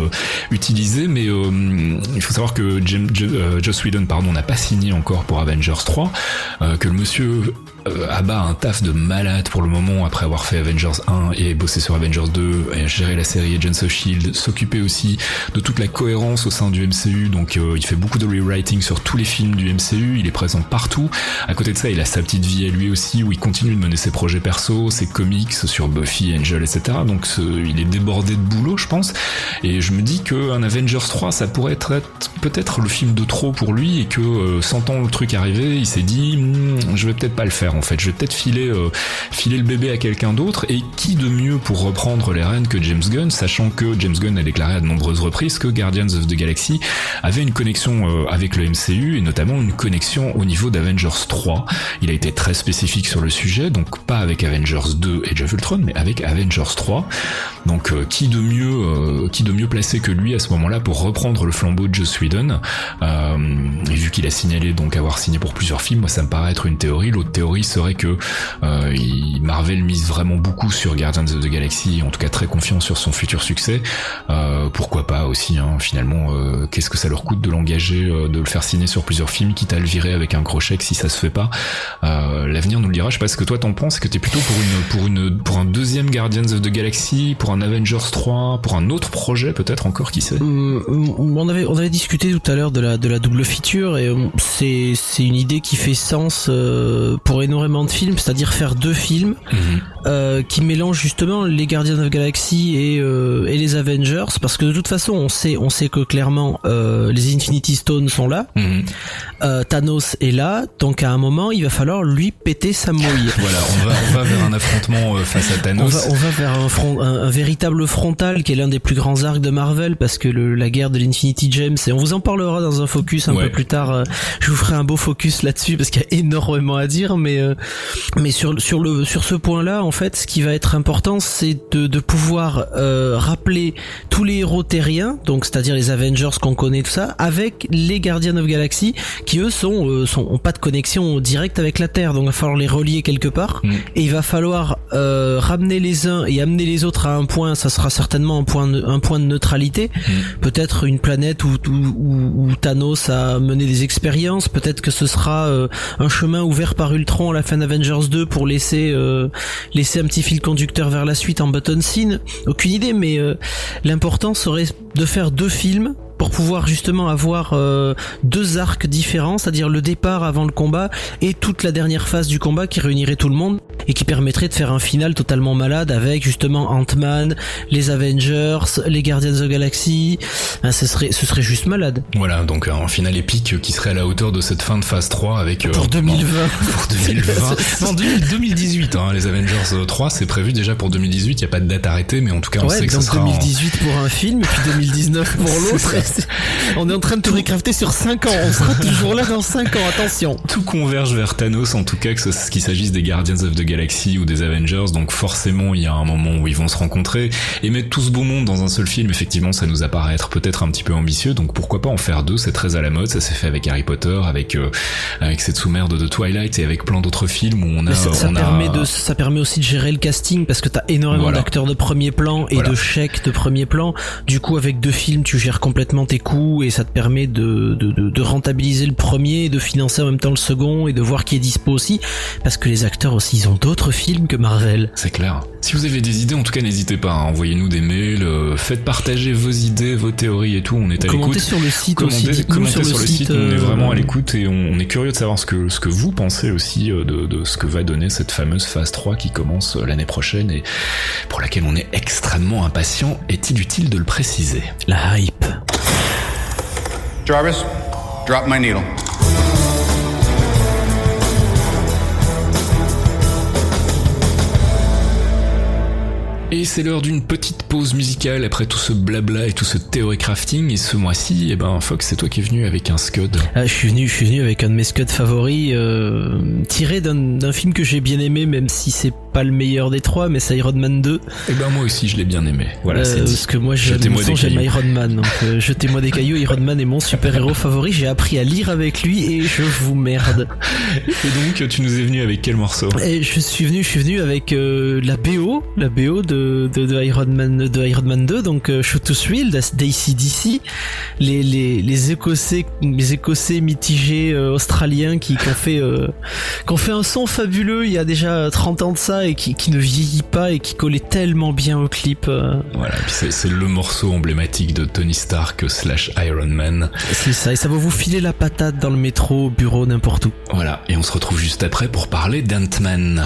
utilisée, mais il faut savoir que James, Joss Whedon pardon n'a pas signé encore pour Avengers 3, que le monsieur euh, abat un taf de malade pour le moment après avoir fait Avengers 1 et bossé sur Avengers 2, et gérer la série Agents of Shield, s'occuper aussi de toute la cohérence au sein du MCU. Donc euh, il fait beaucoup de rewriting sur tous les films du MCU, il est présent partout. À côté de ça, il a sa petite vie à lui aussi où il continue de mener ses projets perso, ses comics sur Buffy, Angel, etc. Donc il est débordé de boulot, je pense. Et je me dis que un Avengers 3, ça pourrait être peut-être le film de trop pour lui et que euh, sentant le truc arriver, il s'est dit hmm, je vais peut-être pas le faire en fait. Je vais peut-être filer, euh, filer le bébé à quelqu'un d'autre. Et qui de mieux pour reprendre les rênes que James Gunn, sachant que James Gunn a déclaré à de nombreuses reprises que Guardians of the Galaxy avait une connexion euh, avec le MCU et notamment une connexion au niveau d'Avengers 3. Il a été très spécifique sur le sujet, donc pas avec Avengers 2 et of Ultron, mais avec Avengers 3. Donc euh, qui de mieux, qui de mieux placé que lui à ce moment-là pour reprendre le flambeau de Joss Whedon? et vu qu'il a signalé donc avoir signé pour plusieurs films, moi ça me paraît être une théorie. L'autre théorie serait que euh, Marvel mise vraiment beaucoup sur Guardians of the Galaxy, en tout cas très confiant sur son futur succès. Euh, pourquoi pas aussi, hein, finalement, euh, qu'est-ce que ça leur coûte de l'engager, de le faire signer sur plusieurs films, quitte à le virer avec un gros chèque si ça se fait pas? L'avenir nous le dira. Je pas ce que toi t'en penses, que t'es plutôt pour une pour une pour un deuxième Guardians of the Galaxy, pour un Avengers 3, pour un autre projet peut-être encore, qui sait? on avait on avait discuté tout à l'heure de la de la double feature et c'est c'est une idée qui fait sens pour énormément de films, c'est-à-dire faire deux films mhm. euh, qui mélangent justement les Guardians of Galaxy et, euh, et les Avengers, parce que de toute façon on sait on sait que clairement euh, les Infinity Stones sont là, mhm. Thanos est là, donc à un moment il va falloir lui péter sa voilà, on va, on va vers un affrontement face à Thanos. On va, vers un, front, un, véritable frontal qui est l'un des plus grands arcs de Marvel, parce que le, la guerre de l'Infinity Gems, et on vous en parlera dans un focus un peu plus tard. je vous ferai un beau focus là-dessus parce qu'il y a énormément à dire, mais mais sur sur le sur ce point-là, en fait, ce qui va être important, c'est de, de pouvoir euh, rappeler tous les héros terriens, donc c'est-à-dire les Avengers qu'on connaît tout ça, avec les Guardians of Galaxy, qui eux sont euh, sont ont pas de connexion directe avec la Terre, donc il va falloir les relier quelque part, mm. et il va falloir euh, ramener les uns et amener les autres à un point. Ça sera certainement un point de, un point de neutralité, mm. peut-être une planète où, où, où, Thanos a mené des expériences, peut-être que ce sera euh, un chemin ouvert par Ultron à la fin d'Avengers Avengers 2 pour laisser euh, laisser un petit fil conducteur vers la suite en button scene Aucune idée, mais euh, l'important serait de faire deux films pour pouvoir justement avoir euh, deux arcs différents, c'est-à-dire le départ avant le combat et toute la dernière phase du combat qui réunirait tout le monde. et qui permettrait de faire un final totalement malade avec justement Ant-Man, les Avengers, les Guardians of the Galaxy. Hein, ce serait, ce serait juste malade. Voilà, donc un final épique qui serait à la hauteur de cette fin de phase 3 avec... pour 2020. pour 2020. non, 2018, hein, les Avengers 3, c'est prévu déjà pour 2018, il n'y a pas de date arrêtée, mais en tout cas on sait que ça sera 2018 pour un film et puis 2019 pour l'autre. on est en train de te recrafter sur 5 ans, on sera toujours là dans 5 ans, attention. Tout converge vers Thanos en tout cas, que ce qu'il s'agisse des Guardians of the Galaxy ou des Avengers, donc forcément il y a un moment où ils vont se rencontrer et mettre tout ce beau monde dans un seul film, effectivement ça nous apparaît être peut-être un petit peu ambitieux, donc pourquoi pas en faire deux, c'est très à la mode, ça s'est fait avec Harry Potter, avec euh, avec cette sous-merde de Twilight et avec plein d'autres films où on a... Ça, ça on permet a... de, ça permet aussi de gérer le casting parce que t'as énormément Voilà. d'acteurs de premier plan et Voilà. de chèques de premier plan. Du coup, avec deux films, tu gères complètement tes coûts et ça te permet de, de, de, de rentabiliser le premier et de financer en même temps le second et de voir qui est dispo aussi. Parce que les acteurs aussi, ils ont d'autres films que Marvel. C'est clair. Si vous avez des idées, en tout cas, n'hésitez pas. hein. Envoyez-nous des mails, euh, faites partager vos idées, vos théories et tout. On est à Commentez l'écoute. sur le site Commentez, aussi. Commentez sur, le site, on est euh, vraiment à l'écoute et on, on est curieux de savoir ce que, ce que vous pensez aussi euh, de, de ce que va donner cette fameuse phase 3 qui commence l'année prochaine et pour laquelle on est extrêmement impatient. Est-il utile de le préciser? La hype. Jarvis, drop my needle. Et c'est l'heure d'une petite pause musicale après tout ce blabla et tout ce théorie crafting. Et ce mois-ci, eh ben, Fox, c'est toi qui es venu avec un scud. Ah, je suis venu, je suis venu avec un de mes scuds favoris, euh, tiré d'un film que j'ai bien aimé, même si c'est pas le meilleur des trois, mais c'est Iron Man 2. Eh ben, moi aussi, je l'ai bien aimé. Voilà, Euh, parce que moi j'aime. Iron Man, donc euh, jetez-moi des cailloux. Iron Man est mon super héros favori. J'ai appris à lire avec lui et je vous merde. Et donc, tu nous es venu avec quel morceau? Et je suis venu, je suis venu avec euh, la BO, la BO de, de, de Iron Man, de Iron Man 2, donc euh, Shoot to Thrill d'ACDC, les les les Écossais, les Écossais mitigés euh, australiens qui, qui ont fait euh, qui ont fait un son fabuleux il y a déjà 30 ans de ça et qui qui ne vieillit pas et qui collait tellement bien au clip. Voilà, c'est le morceau emblématique de Tony Stark slash Iron Man. c'est ça, et ça va vous filer la patate dans le métro, au bureau, n'importe où. Voilà, et on se retrouve juste après pour parler d'Ant-Man.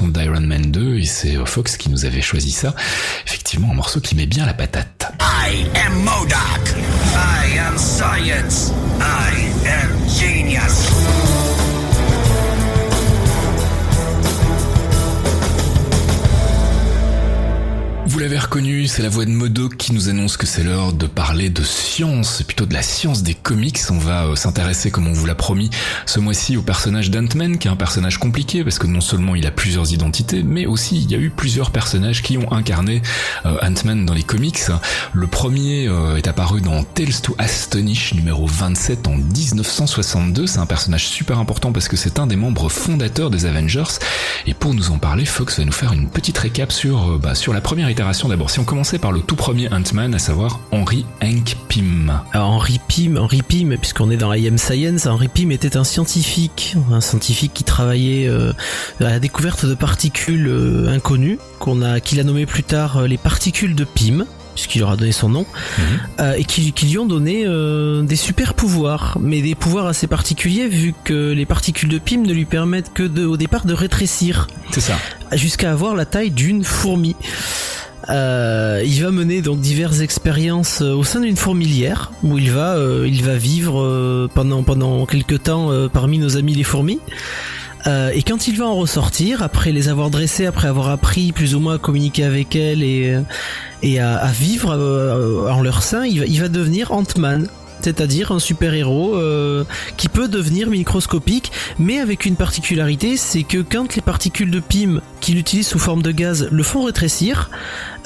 Donc tiré de la bande son d'Iron Man 2 et c'est Fox qui nous avait choisi ça. Effectivement, un morceau qui met bien la patate. L'avez reconnu, c'est la voix de Modoc qui nous annonce que c'est l'heure de parler de science, plutôt de la science des comics. On va euh, s'intéresser, comme on vous l'a promis, ce mois-ci au personnage d'Ant-Man, qui est un personnage compliqué parce que non seulement il a plusieurs identités, mais aussi il y a eu plusieurs personnages qui ont incarné euh, Ant-Man dans les comics. Le premier euh, est apparu dans Tales to Astonish numéro 27 en 1962. C'est un personnage super important parce que c'est un des membres fondateurs des Avengers. Et pour nous en parler, Fox va nous faire une petite récap sur, bah, sur la première itération d'abord. Si on commençait par le tout premier Ant-Man, à savoir Henry Hank Pym. Alors Henry Pym, Henry Pym, puisqu'on est dans IM Science, Henry Pym était un scientifique, un scientifique qui travaillait euh, à la découverte de particules euh, inconnues, qu'on a, qu'il a nommé plus tard euh, les particules de Pym puisqu'il leur a donné son nom, euh, et qui, qui lui ont donné euh, des super pouvoirs, mais des pouvoirs assez particuliers vu que les particules de Pym ne lui permettent que de, au départ de rétrécir. C'est ça. Jusqu'à avoir la taille d'une fourmi. Euh, il va mener donc diverses expériences euh, au sein d'une fourmilière où il va, euh, il va vivre pendant pendant quelques temps parmi nos amis les fourmis. Et quand il va en ressortir, après les avoir dressées, après avoir appris plus ou moins à communiquer avec elles et à, vivre en leur sein, il va, il va devenir Ant-Man c'est-à-dire un super-héros euh, qui peut devenir microscopique, mais avec une particularité, c'est que quand les particules de Pym qu'il utilise sous forme de gaz le font rétrécir,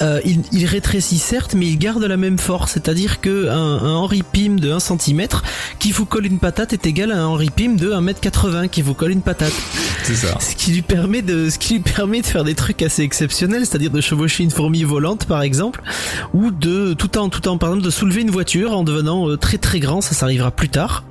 euh, il, il, rétrécit certes, mais il garde la même force, c'est-à-dire que un, un, Henry Pym de 1 cm qui vous colle une patate est égal à un Henry Pym de 1m80 qui vous colle une patate. C'est ça. Ce qui lui permet de, ce qui lui permet de faire des trucs assez exceptionnels, c'est-à-dire de chevaucher une fourmi volante par exemple, ou de tout en tout en par exemple de soulever une voiture en devenant euh, très très grand, ça s'arrivera plus tard.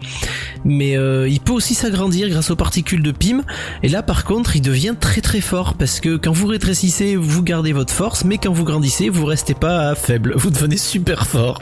Mais euh, il peut aussi s'agrandir grâce aux particules de Pym. Et là par contre il devient très très fort parce que quand vous rétrécissez vous gardez votre force, mais quand vous grandissez vous restez pas faible, vous devenez super fort.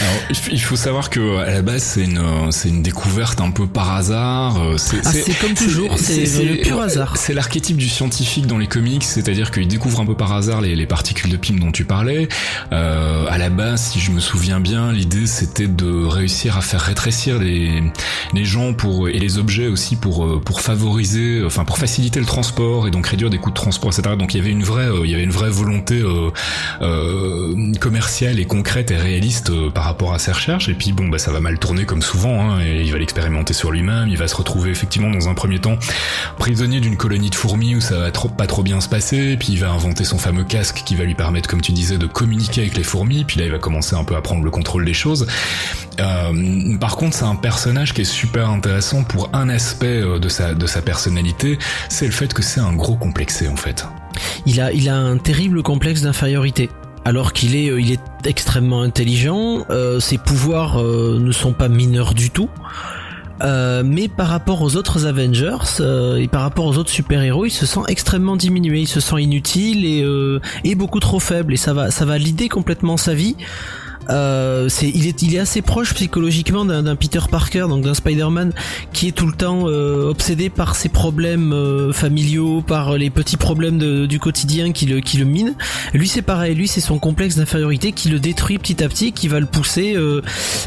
Alors, il faut savoir que à la base c'est une c'est une découverte un peu par hasard. C'est ah, comme toujours, c'est le pur hasard. C'est l'archétype du scientifique dans les comics, c'est-à-dire qu'il découvre un peu par hasard les, les particules de Pym dont tu parlais. Euh, à la base, si je me souviens bien, l'idée c'était de réussir à faire rétrécir les gens pour et les objets aussi pour pour favoriser, enfin pour faciliter le transport et donc réduire des coûts de transport, etc. Donc il y avait une vraie il y avait une vraie volonté euh, euh, commerciale et concrète et réaliste par rapport à ces recherches. Et puis bon, bah ça va mal tourner comme souvent. Hein, et il va l'expérimenter sur lui-même. Il va se retrouver effectivement dans un premier temps prisonnier d'une colonie de fourmis où ça va pas trop bien se passer. Puis il va inventer son fameux casque qui va lui permettre, comme tu disais, de communiquer avec les fourmis. Puis là, il va commencer un peu à prendre le contrôle des choses. Euh, par contre, c'est un personnage qui est super intéressant pour un aspect de sa de sa personnalité, c'est le fait que c'est un gros complexé en fait. Il a un terrible complexe d'infériorité alors qu'il est, est extrêmement intelligent, euh, ses pouvoirs euh, ne sont pas mineurs du tout. Euh, mais par rapport aux autres Avengers euh, et par rapport aux autres super-héros, il se sent extrêmement diminué, il se sent inutile et, et beaucoup trop faible et ça va ça va lider complètement sa vie. Euh, c'est, il est, il est assez proche psychologiquement d'un, Peter Parker, donc d'un Spider-Man, qui est tout le temps euh, obsédé par ses problèmes euh, familiaux, par les petits problèmes de, du quotidien qui le, qui le mine. Lui, c'est pareil. Lui, c'est son complexe d'infériorité qui le détruit petit à petit, qui va le pousser,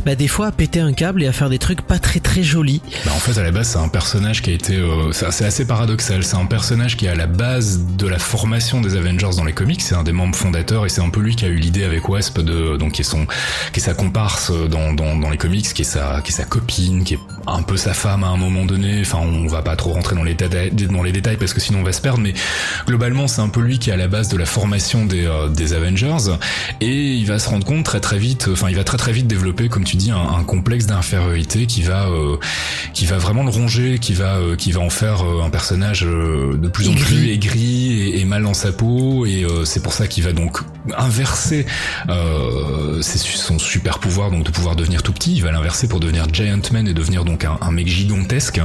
bah, des fois, à péter un câble et à faire des trucs pas très très jolis. Bah, en fait, à la base, c'est un personnage qui a été, c'est assez paradoxal. C'est un personnage qui est à la base de la formation des Avengers dans les comics. C'est un des membres fondateurs et c'est un peu lui qui a eu l'idée avec Wasp de, donc qui est son qui est sa comparse dans, dans, dans, les comics, qui est sa qui est sa copine, qui est un peu sa femme à un moment donné. Enfin, on va pas trop rentrer dans les détails, dans les détails parce que sinon on va se perdre. Mais globalement, c'est un peu lui qui est à la base de la formation des euh, des Avengers et il va se rendre compte très très vite. Enfin, il va très très vite développer, comme tu dis, un, un complexe d'infériorité qui va euh, qui va vraiment le ronger, qui va euh, qui va en faire un personnage de plus en plus aigri et, et, mal dans sa peau. Et c'est pour ça qu'il va donc inverser ses son super pouvoir donc de pouvoir devenir tout petit, il va l'inverser pour devenir Giant Man et devenir donc un, mec gigantesque,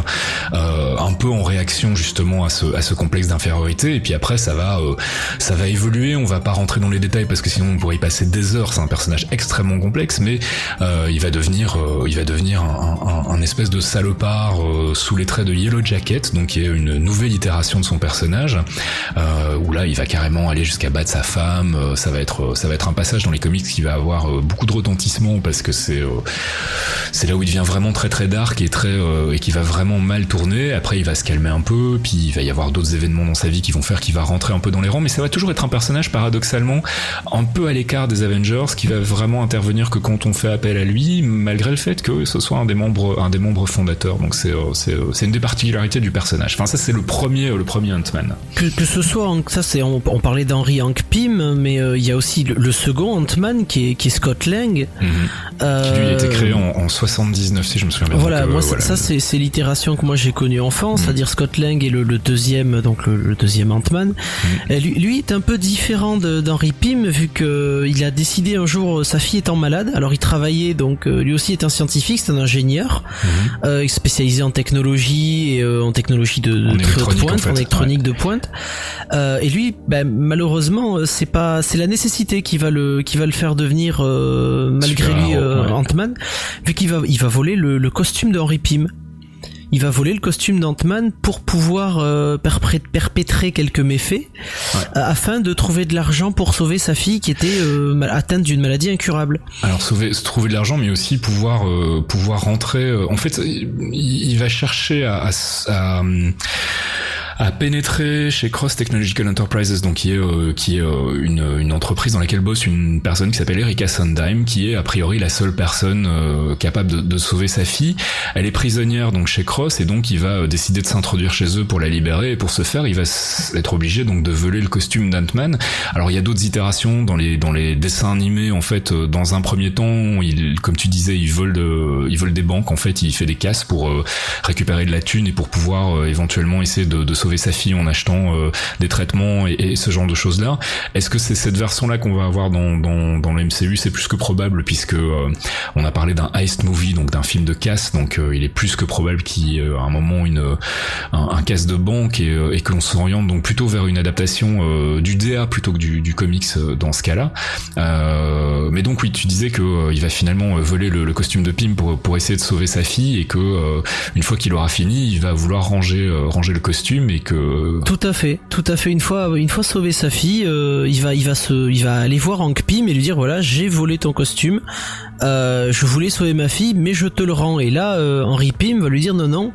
euh, un peu en réaction justement à ce, à ce complexe d'infériorité. Et puis après, ça va, euh, ça va évoluer. On va pas rentrer dans les détails parce que sinon on pourrait y passer des heures. C'est un personnage extrêmement complexe, mais euh, il va devenir, il va devenir un, un, un espèce de salopard sous les traits de Yellow Jacket, donc qui est une nouvelle itération de son personnage, où là il va carrément aller jusqu'à battre sa femme. ça va être, ça va être un passage dans les comics qui va avoir beaucoup de retentissement parce que c'est, c'est là où il devient vraiment très très dark et très et qui va vraiment mal tourner. Après, il va se calmer un peu, puis il va y avoir d'autres événements dans sa vie qui vont faire qu'il va rentrer un peu dans les rangs, mais ça va toujours être un personnage paradoxalement un peu à l'écart des Avengers, qui va vraiment intervenir que quand on fait appel à lui, malgré le fait que ce soit un des membres, un des membres fondateurs. Donc c'est c'est c'est une des particularités du personnage. Enfin, ça c'est le premier le premier Ant-Man. Que, ce soit ça c'est on, parlait d'Henry Hank Pym, mais euh, il y a aussi le, second Ant-Man qui est qui est Scott Lang, mhm. euh, qui lui a été créé en, en 79 si je me souviens bien. Voilà, euh, moi ça c'est l'itération que moi j'ai connue enfant, mm. c'est-à-dire Scott Lang est le, deuxième, donc le, deuxième Ant-Man. Mm. Lui, lui, est un peu différent d'Henry Pym vu que il a décidé un jour, sa fille étant malade, alors il travaillait donc euh, lui aussi est un scientifique, c'est un ingénieur euh, spécialisé en technologie et euh, en technologie de, de, pointe, en, électronique de pointe. et lui, ben, malheureusement, c'est pas, c'est la nécessité qui va le qui va le faire devenir malgré lui Ant-Man, vu qu'il va il va voler le, le costume de Henry Pym il va voler le costume d'Ant-Man pour pouvoir euh, perpétrer quelques méfaits euh, afin de trouver de l'argent pour sauver sa fille qui était euh, atteinte d'une maladie incurable. Alors sauver, trouver de l'argent, mais aussi pouvoir pouvoir rentrer. en fait, il, va chercher à, à a pénétré chez Cross Technological Enterprises, donc qui est euh, qui est euh, une, une entreprise dans laquelle bosse une personne qui s'appelle Erika Sondheim, qui est a priori la seule personne euh, capable de, de, sauver sa fille. Elle est prisonnière donc chez Cross et donc il va décider de s'introduire chez eux pour la libérer. Et pour ce faire, il va être obligé donc de voler le costume d'Ant-Man. Alors il y a d'autres itérations dans les dans les dessins animés en fait. Dans un premier temps, il comme tu disais, il vole de, il vole des banques en fait. Il fait des casses pour récupérer de la thune et pour pouvoir éventuellement essayer de, de sauver sa fille en achetant euh, des traitements et, ce genre de choses là. Est-ce que c'est cette version là qu'on va avoir dans, le MCU C'est plus que probable puisque euh, on a parlé d'un heist movie, donc d'un film de casse, donc euh, il est plus que probable qu'il y ait à un moment une un, casse de banque et, et que l'on s'oriente donc plutôt vers une adaptation du DA plutôt que du, comics dans ce cas-là. mais donc oui, tu disais que il va finalement voler le, costume de Pim pour pour essayer de sauver sa fille et que une fois qu'il aura fini, il va vouloir ranger ranger le costume que tout à fait, tout à fait. Une fois, une fois sauvé sa fille, euh, il va, il va se, il va aller voir Hank Pym et lui dire voilà, j'ai volé ton costume, euh, je voulais sauver ma fille, mais je te le rends. Et là, euh, Henry Pym va lui dire non, non.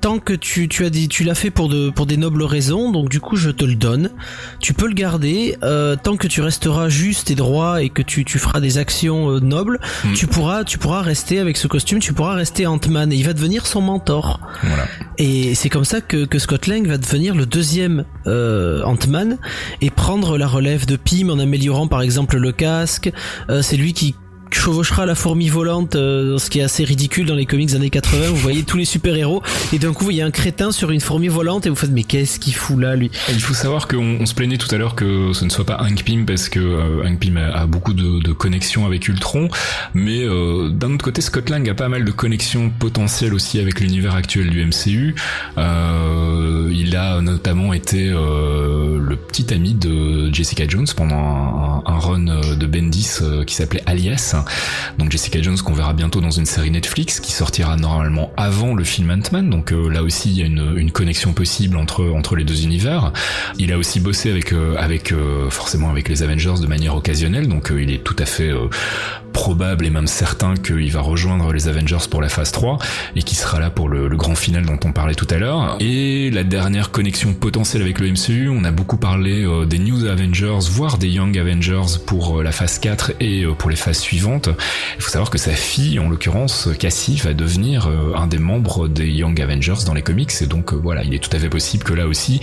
Tant que tu, tu as dit tu l'as fait pour de pour des nobles raisons donc du coup je te le donne tu peux le garder euh, tant que tu resteras juste et droit et que tu, tu feras des actions euh, nobles mm. tu pourras tu pourras rester avec ce costume tu pourras rester Ant-Man et il va devenir son mentor voilà. et c'est comme ça que, que Scott Lang va devenir le deuxième euh, Ant-Man et prendre la relève de Pym en améliorant par exemple le casque euh, c'est lui qui chevauchera la fourmi volante, euh, ce qui est assez ridicule dans les comics des années 80. Vous voyez tous les super-héros et d'un coup il y a un crétin sur une fourmi volante et vous faites mais qu'est-ce qu'il fout là lui? Il faut savoir qu'on se plaignait tout à l'heure que ce ne soit pas Hank Pym parce que euh, Hank Pym a, beaucoup de, connexions avec Ultron, mais euh, d'un autre côté Scott Lang a pas mal de connexions potentielles aussi avec l'univers actuel du MCU. Il a notamment été le petit ami de Jessica Jones pendant un, un run de Bendis qui s'appelait Alias donc Jessica Jones qu'on verra bientôt dans une série Netflix qui sortira normalement avant le film Ant-Man. Donc euh, là aussi il y a une, une, connexion possible entre entre les deux univers. Il a aussi bossé avec euh, avec euh, forcément avec les Avengers de manière occasionnelle. Donc il est tout à fait probable et même certain qu'il va rejoindre les Avengers pour la phase 3 et qui sera là pour le, le grand final dont on parlait tout à l'heure. Et la dernière connexion potentielle avec le MCU, on a beaucoup parlé des New Avengers, voire des Young Avengers pour la phase 4 et pour les phases suivantes il faut savoir que sa fille, en l'occurrence Cassie, va devenir euh, un des membres des Young Avengers dans les comics. Et donc euh, voilà, il est tout à fait possible que là aussi,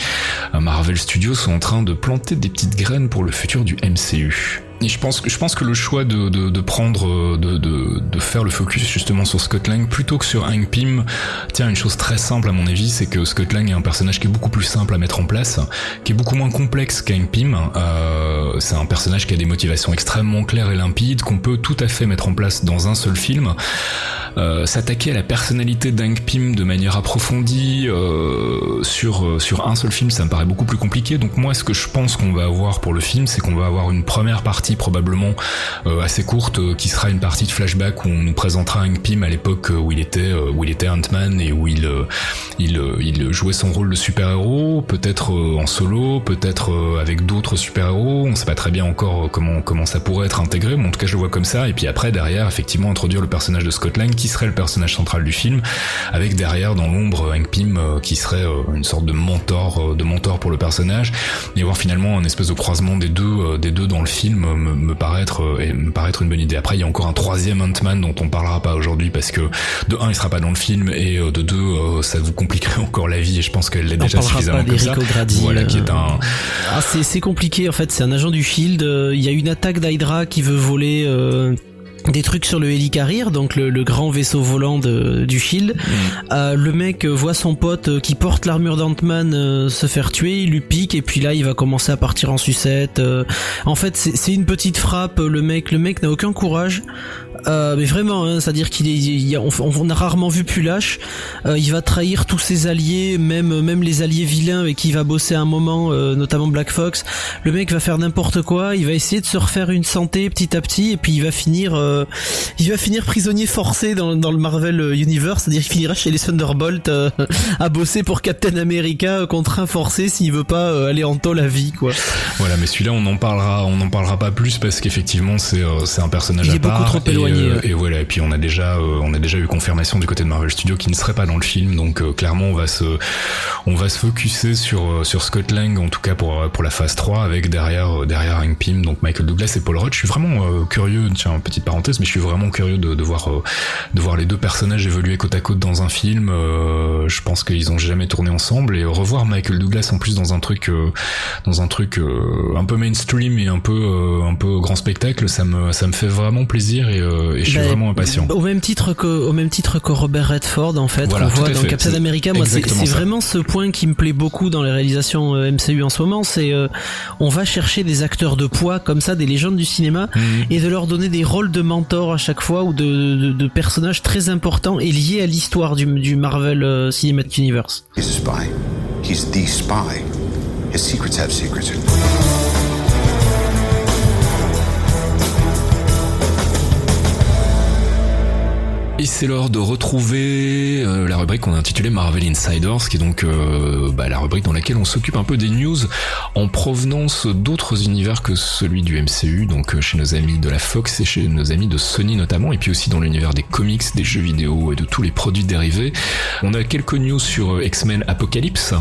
Marvel Studios soit en train de planter des petites graines pour le futur du MCU. Je pense que le choix de, de, prendre de, de, faire le focus justement sur Scott Lang plutôt que sur Hank Pym tient une chose très simple à mon avis, c'est que Scott Lang est un personnage qui est beaucoup plus simple à mettre en place, qui est beaucoup moins complexe qu'Hank Pym. Euh, c'est un personnage qui a des motivations extrêmement claires et limpides qu'on peut tout à fait mettre en place dans un seul film. Euh, s'attaquer à la personnalité d'Hank Pym de manière approfondie euh, sur euh, sur un seul film, ça me paraît beaucoup plus compliqué. Donc moi, ce que je pense qu'on va avoir pour le film, c'est qu'on va avoir une première partie probablement euh, assez courte, qui sera une partie de flashback où on nous présentera Hank Pym à l'époque où il était où il était Ant-Man et où il il il jouait son rôle de super-héros, peut-être en solo, peut-être avec d'autres super-héros. On sait pas très bien encore comment comment ça pourrait être intégré, mais en tout cas je le vois comme ça. Et puis après derrière, effectivement, introduire le personnage de Scott Lang serait le personnage central du film, avec derrière dans l'ombre Hank Pym euh, qui serait euh, une sorte de mentor, euh, de mentor pour le personnage, et voir finalement un espèce de croisement des deux, des deux dans le film me, me paraître et me paraître une bonne idée. Après, il y a encore un troisième Ant-Man dont on parlera pas aujourd'hui parce que de un, il sera pas dans le film et de deux, ça vous compliquerait encore la vie et je pense qu'elle l'est déjà suffisamment comme ça. voilà, qui est un. Ah, c'est compliqué en fait. C'est un agent du Shield. Il y a une attaque d'Hydra qui veut voler des trucs sur le Helicarrier, donc le, grand vaisseau volant de, du Shield. Mm. Euh, le mec voit son pote euh, qui porte l'armure d'Ant-Man euh, se faire tuer, il lui pique et puis là il va commencer à partir en sucette. en fait c'est une petite frappe, le mec le mec n'a aucun courage. Euh, mais vraiment, hein, c'est-à-dire qu'il est, on, on, a rarement vu plus lâche. Euh, il va trahir tous ses alliés, même même les alliés vilains avec qui il va bosser un moment, euh, notamment Black Fox. Le mec va faire n'importe quoi. Il va essayer de se refaire une santé petit à petit, et puis il va finir, euh, il va finir prisonnier forcé dans, dans le Marvel Universe, c'est-à-dire qu'il finira chez les Thunderbolt à bosser pour Captain America, contraint forcé s'il veut pas aller en tôle à vie, quoi. Voilà, mais celui-là on en parlera, on en parlera pas plus parce qu'effectivement c'est c'est un personnage il est Beaucoup trop éloigné. Euh, et voilà, et puis on a déjà, euh, on a déjà eu confirmation du côté de Marvel Studios qui ne serait pas dans le film, donc euh, clairement on va se, on va se focuser sur sur Scott Lang en tout cas pour pour la phase 3 avec derrière derrière Hank Pym, donc Michael Douglas et Paul Rudd. Je suis vraiment curieux, tiens petite parenthèse, mais je suis vraiment curieux de, de voir de voir les deux personnages évoluer côte à côte dans un film. je pense qu'ils ont jamais tourné ensemble et revoir Michael Douglas en plus dans un truc dans un truc un peu mainstream et un peu un peu grand spectacle, ça me ça me fait vraiment plaisir et et je suis ben, vraiment impatient. Au même titre que, au même titre que Robert Redford, en fait, qu'on voit dans Captain America. Moi, c'est vraiment ce point qui me plaît beaucoup dans les réalisations euh, MCU en ce moment. C'est, euh, on va chercher des acteurs de poids comme ça, des légendes du cinéma, mhm. et de leur donner des rôles de mentor à chaque fois ou de, de, de personnages très importants et liés à l'histoire du, du Marvel euh, Cinematic Universe. He's a spy. He's the spy. His secrets have secrets. C'est l'heure de retrouver euh, la rubrique qu'on a intitulée Marvel Insiders, qui est donc euh, bah, la rubrique dans laquelle on s'occupe un peu des news en provenance d'autres univers que celui du MCU, donc euh, chez nos amis de la Fox et chez nos amis de Sony notamment, et puis aussi dans l'univers des comics, des jeux vidéo et de tous les produits dérivés. On a quelques news sur X-Men Apocalypse,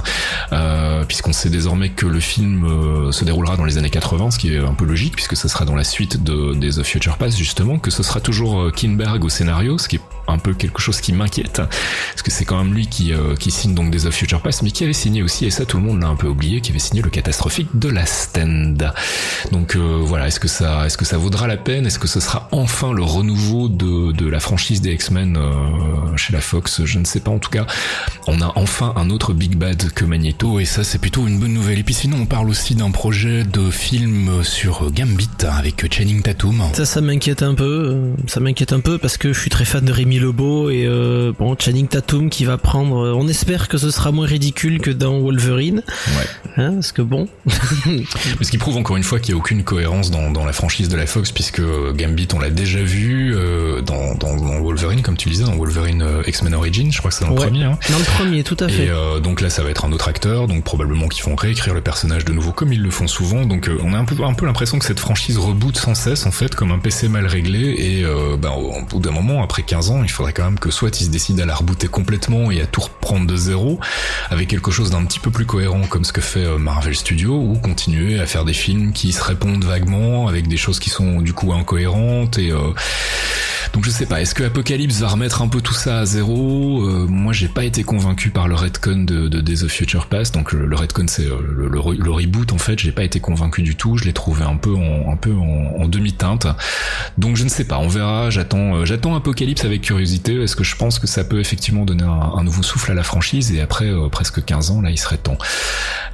puisqu'on sait désormais que le film se déroulera dans les années 80, ce qui est un peu logique, puisque ce sera dans la suite de, des The Future Past justement, que ce sera toujours Kinberg au scénario, ce qui est un peu quelque chose qui m'inquiète parce que c'est quand même lui qui, euh, qui signe donc des of Future Past mais qui avait signé aussi et ça tout le monde l'a un peu oublié qui avait signé le catastrophique de la Stand. Donc euh, voilà est-ce que ça est-ce que ça vaudra la peine? Est-ce que ce sera enfin le renouveau de, de la franchise des X-Men euh, chez la Fox? Je ne sais pas. En tout cas on a enfin un autre Big Bad que Magneto et ça c'est plutôt une bonne nouvelle. Et puis sinon on parle aussi d'un projet de film sur Gambit avec Channing Tatum. Ça ça m'inquiète un peu ça m'inquiète un peu parce que je suis très fan de Rémi Lebeau et euh, bon Channing Tatum qui va prendre. Euh, on espère que ce sera moins ridicule que dans Wolverine. Ouais. Hein, parce que bon. ce qui prouve encore une fois qu'il n'y a aucune cohérence dans, dans, la franchise de la Fox puisque Gambit on l'a déjà vu euh, dans, dans, dans, Wolverine comme tu disais dans Wolverine euh, X-Men Origins. Je crois que c'est dans le premier. Hein. Dans le premier, tout à fait. Et euh, donc là ça va être un autre acteur donc probablement qu'ils vont réécrire le personnage de nouveau comme ils le font souvent. Donc on a un peu un peu l'impression que cette franchise reboot sans cesse en fait comme un PC mal réglé et bah, au bout d'un moment après 15 ans il faudrait quand même que soit ils se décident à la rebooter complètement et à tout reprendre de zéro, avec quelque chose d'un petit peu plus cohérent comme ce que fait euh, Marvel Studios, ou continuer à faire des films qui se répondent vaguement, avec des choses qui sont du coup incohérentes et euh, donc je sais pas, est-ce que Apocalypse va remettre un peu tout ça à zéro? Euh, Moi j'ai pas été convaincu par le retcon de, de Days of Future Past, donc le, le retcon c'est euh, le, reboot en fait, j'ai pas été convaincu du tout, je l'ai trouvé un peu en, en, demi-teinte. Donc je ne sais pas, on verra, j'attends j'attends Apocalypse avec curiosité, est-ce que je pense que ça peut effectivement donner un, nouveau souffle à la franchise et après presque 15 ans là il serait temps.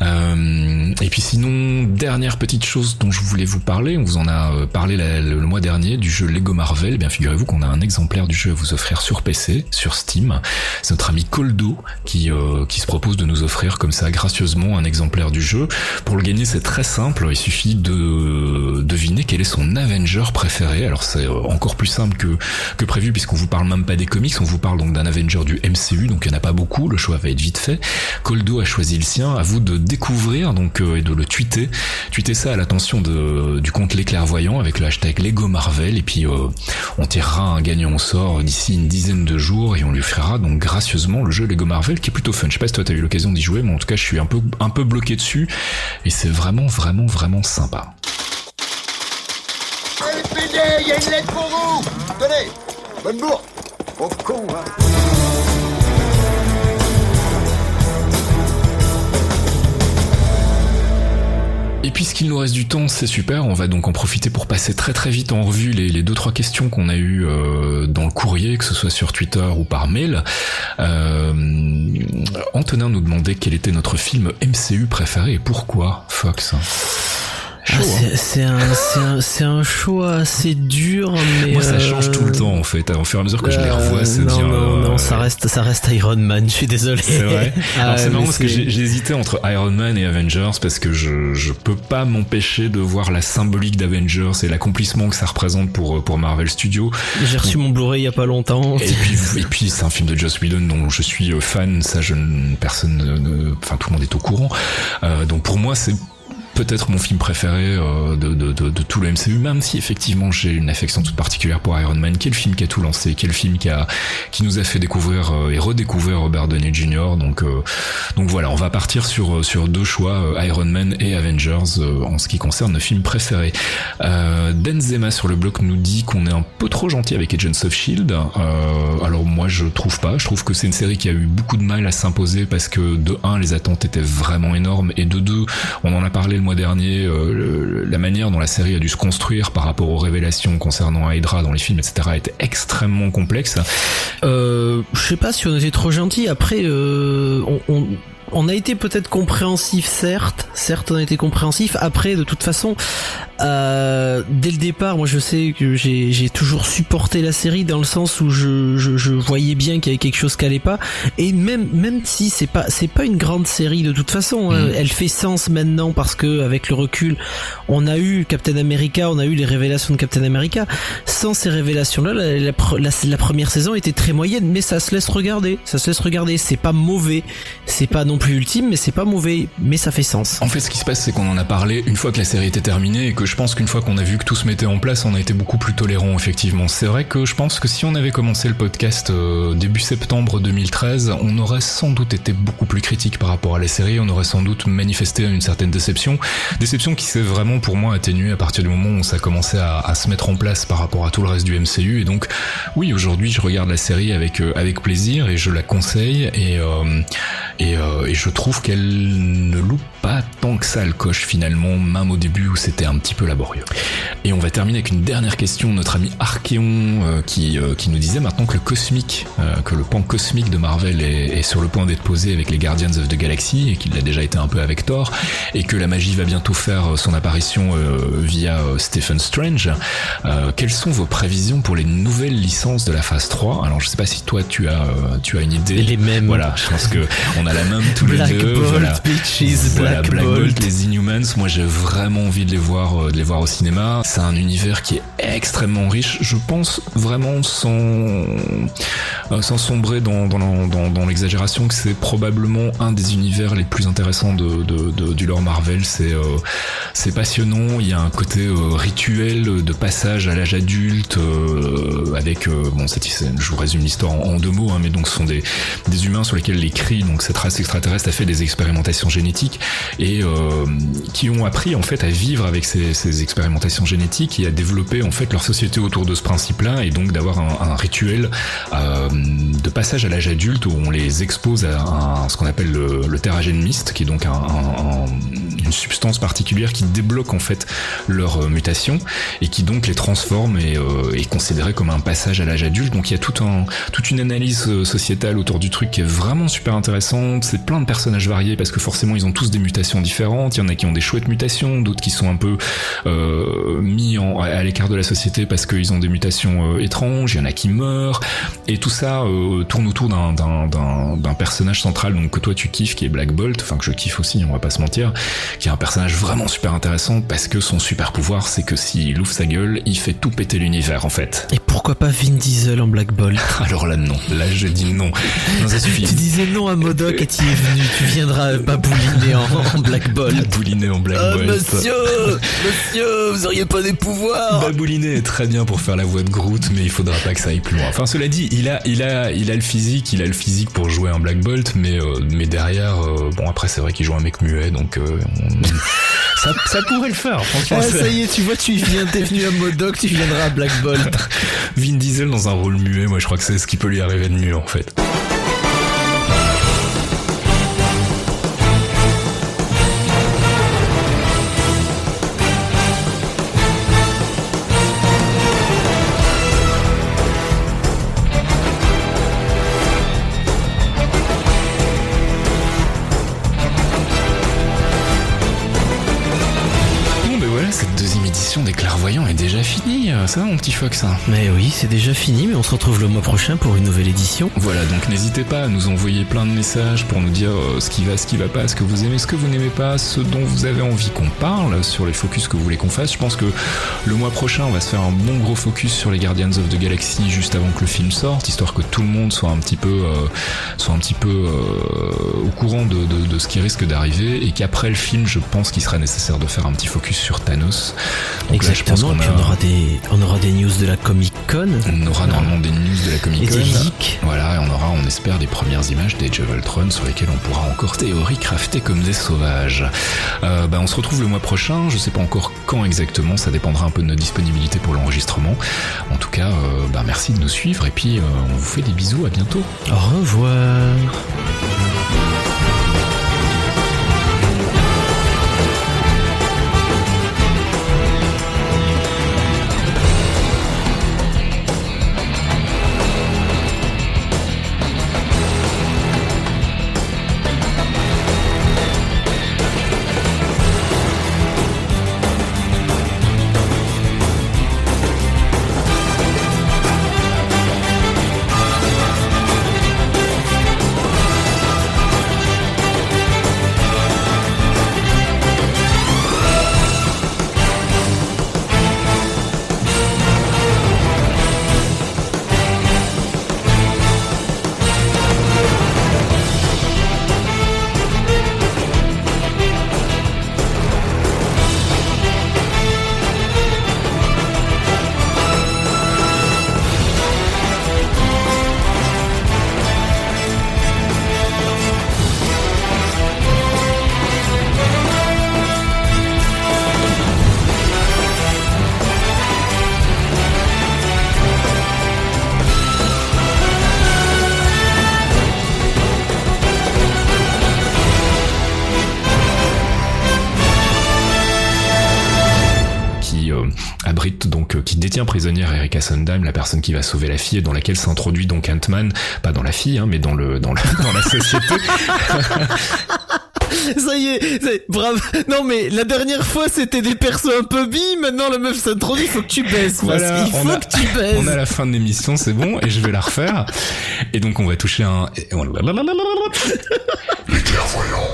et puis sinon, dernière petite chose dont je voulais vous parler, on vous en a parlé la, le, mois dernier du jeu Lego Marvel, eh bien figurez-vous qu'on a un exemplaire du jeu à vous offrir sur PC, sur Steam. C'est notre ami Coldo qui, euh, qui se propose de nous offrir comme ça gracieusement un exemplaire du jeu. Pour le gagner, c'est très simple. Il suffit de deviner quel est son Avenger préféré. Alors c'est euh, encore plus simple que, que prévu puisqu'on vous parle même pas des comics, on vous parle donc d'un Avenger du MCU, donc il n'y en a pas beaucoup, le choix va être vite fait. Coldo a choisi le sien, à vous de découvrir donc euh, et de le tweeter. Tweeter ça à l'attention du compte Les Clairvoyants avec le hashtag Lego Marvel et puis euh, on tirera un gagnant au sort d'ici une dizaine de jours et on lui offrira donc gracieusement le jeu Lego Marvel qui est plutôt fun. Je sais pas si toi t'as eu l'occasion d'y jouer, mais en tout cas je suis un peu bloqué dessus et c'est vraiment vraiment vraiment sympa. LPD, il y a une lettre pour vous Hein Et puisqu'il nous reste du temps, c'est super. On va donc en profiter pour passer très très vite en revue les, les deux trois questions qu'on a eues euh, dans le courrier, que ce soit sur Twitter ou par mail. Euh, Antonin nous demandait quel était notre film MCU préféré et pourquoi Fox? Ah, c'est un, un, un, choix assez dur, mais moi ça change tout le temps en fait. Au fur et à mesure que je les revois, ça non, devient. Non, non, euh, ça reste, ça reste Iron Man. Je suis désolé. C'est vrai. Ah, Alors c'est marrant parce que hésité entre Iron Man et Avengers parce que je je peux pas m'empêcher de voir la symbolique d'Avengers et l'accomplissement que ça représente pour pour Marvel Studios. J'ai reçu mon Blu-ray il y a pas longtemps. Et puis, et puis c'est un film de Joss Whedon dont je suis euh, fan, ça je ne, personne, ne- ne- enfin tout le monde est au courant. Euh, donc pour moi c'est peut-être mon film préféré euh, de, tout le MCU, même si effectivement j'ai une affection toute particulière pour Iron Man, qui est le film qui a tout lancé, qui est le film qui a qui nous a fait découvrir euh, et redécouvrir Robert Downey Jr. Donc euh, donc voilà, on va partir sur sur deux choix, Iron Man et Avengers en ce qui concerne nos films préférés. Euh, Denzema sur le blog nous dit qu'on est un peu trop gentil avec Agents of Shield. Alors moi je trouve pas. Je trouve que c'est une série qui a eu beaucoup de mal à s'imposer parce que de un les attentes étaient vraiment énormes et de deux on en a parlé mois dernier euh, la manière dont la série a dû se construire par rapport aux révélations concernant Hydra dans les films etc était extrêmement complexe. Euh, je sais pas si on était trop gentil. Après, euh, on, on a été peut-être compréhensif, certes. Certes, on a été compréhensif. Après, de toute façon, euh, dès le départ, moi, je sais que j'ai toujours supporté la série dans le sens où je, je, je voyais bien qu'il y avait quelque chose qui allait pas. Et même même si c'est pas c'est pas une grande série de toute façon, hein, Mm. elle fait sens maintenant parce que avec le recul, on a eu Captain America, on a eu les révélations de Captain America. Sans ces révélations-là, la, la, pre- la- la première saison était très moyenne, mais ça se laisse regarder. Ça se laisse regarder. C'est pas mauvais. C'est pas non plus ultime, mais c'est pas mauvais. Mais ça fait sens. En fait, ce qui se passe, c'est qu'on en a parlé une fois que la série était terminée et que je pense qu'une fois qu'on a vu que tout se mettait en place, on a été beaucoup plus tolérant, effectivement. C'est vrai que je pense que si on avait commencé le podcast euh, début septembre 2013, on aurait sans doute été beaucoup plus critique par rapport à la série, on aurait sans doute manifesté une certaine déception. Déception qui s'est vraiment pour moi atténuée à partir du moment où ça commençait à, se mettre en place par rapport à tout le reste du MCU. Et donc, oui, aujourd'hui, je regarde la série avec, euh, avec plaisir et je la conseille et, euh, et, euh, et je trouve qu'elle ne loupe pas tant que ça le coche finalement, même au début où c'était un petit peu laborieux. Et on va terminer avec une dernière question, notre ami Archeon euh, qui, euh, qui nous disait maintenant que le cosmique, euh, que le pan cosmique de Marvel est, est sur le point d'être posé avec les Guardians of the Galaxy et qu'il l'a déjà été un peu avec Thor et que la magie va bientôt faire son apparition euh, via Stephen Strange. Euh, quelles sont vos prévisions pour les nouvelles licences de la phase 3 Alors je sais pas si toi tu as, euh, tu as une idée. Les mêmes. Voilà, je pense que on a la même tous Black les deux. Bolt, voilà. Black, Black Bolt. Bolt, les Inhumans, moi j'ai vraiment envie de les voir, euh, de les voir au cinéma. C'est un univers qui est extrêmement riche, je pense vraiment sans, euh, sans sombrer dans, dans, la- dans, dans l'exagération que c'est probablement un des univers les plus intéressants de, de, de- du lore Marvel. C'est euh, c'est passionnant, il y a un côté rituel de passage à l'âge adulte avec bon cette, je vous résume l'histoire en, en deux mots, hein, mais donc ce sont des, des humains sur lesquels les cris, donc cette race extraterrestre a fait des expérimentations génétiques et euh, qui ont appris en fait à vivre avec ces, expérimentations génétiques et à développer en fait leur société autour de ce principe-là et donc d'avoir un, rituel euh, de passage à l'âge adulte où on les expose à ce qu'on appelle le, terragène mist, qui est donc un- un- une substance particulière qui débloque en fait leur euh, mutation et qui donc les transforme et euh, est considéré comme un passage à l'âge adulte. Donc il y a tout un, toute une analyse euh, sociétale autour du truc qui est vraiment super intéressante. C'est plein de personnages variés parce que forcément ils ont tous des mutations différentes. Il y en a qui ont des chouettes mutations, d'autres qui sont un peu euh, mis en, à l'écart de la société parce qu'ils ont des mutations euh, étranges. Il y en a qui meurent et tout ça tourne autour d'un, d'un, d'un, d'un personnage central donc que toi tu kiffes qui est Black Bolt, enfin que je kiffe aussi, on va pas se mentir, qui est un personnage vraiment super intéressant parce que son super pouvoir c'est que s'il ouvre sa gueule, il fait tout péter l'univers en fait. Et pourquoi pas Vin Diesel en Black Bolt Alors là non, là je dis non, non ça suffit. Tu disais non à Modoc et tu es venu, tu viendras babouliner en, en Black Bolt. Babouliner en Black Oh Bolt. monsieur, monsieur, vous auriez pas des pouvoirs Babouliner est très bien pour faire la voix de Groot, mais il faudra pas que ça aille plus loin. Enfin, cela dit, il a, il a, il a le physique, il a le physique pour jouer un Black Bolt, mais, euh, mais derrière, euh, bon après c'est vrai qu'il joue un mec muet, donc euh, ça, ça pourrait le faire. Franchement, Ah, ça- ça y est, tu vois, tu viens, t'es venu à Modoc, tu viendras à Black Bolt. Vin Diesel dans un rôle muet, moi je crois que c'est ce qui peut lui arriver de mieux en fait. Ça mon petit Fox hein Mais oui, c'est déjà fini, mais on se retrouve le mois prochain pour une nouvelle édition. Voilà, donc n'hésitez pas à nous envoyer plein de messages pour nous dire euh, ce qui va, ce qui va pas, ce que vous aimez, ce que vous n'aimez pas, ce dont vous avez envie qu'on parle, sur les focus que vous voulez qu'on fasse. Je pense que le mois prochain, on va se faire un bon gros focus sur les Guardians of the Galaxy juste avant que le film sorte, histoire que tout le monde soit un petit peu, euh, soit un petit peu euh, au courant de, de- de ce qui risque d'arriver, et qu'après le film, je pense qu'il sera nécessaire de faire un petit focus sur Thanos. Donc là, je pense Exactement, a- on aura des, on aura des news de la Comic Con. on aura normalement des news de la Comic Et Con. des leaks. Voilà, et on aura, on espère, des premières images d'Age of Ultron sur lesquelles on pourra encore théorie crafter comme des sauvages. Euh, bah, on se retrouve le mois prochain. Je sais pas encore quand exactement. Ça dépendra un peu de notre disponibilité pour l'enregistrement. En tout cas, euh, bah, merci de nous suivre et puis euh, on vous fait des bisous. À bientôt. Au revoir. La personne qui va sauver la fille et dans laquelle s'introduit donc Ant-Man, pas dans la fille, hein, mais dans le dans le dans la société. Ça y est, ça y est, bravo. Non mais la dernière fois c'était des persos un peu bi, maintenant la meuf s'introduit, il faut que tu baisses. Voilà, il faut a- que tu baisses. On a la fin de l'émission, c'est bon, et je vais la refaire. Et donc on va toucher un... Les clairvoyants.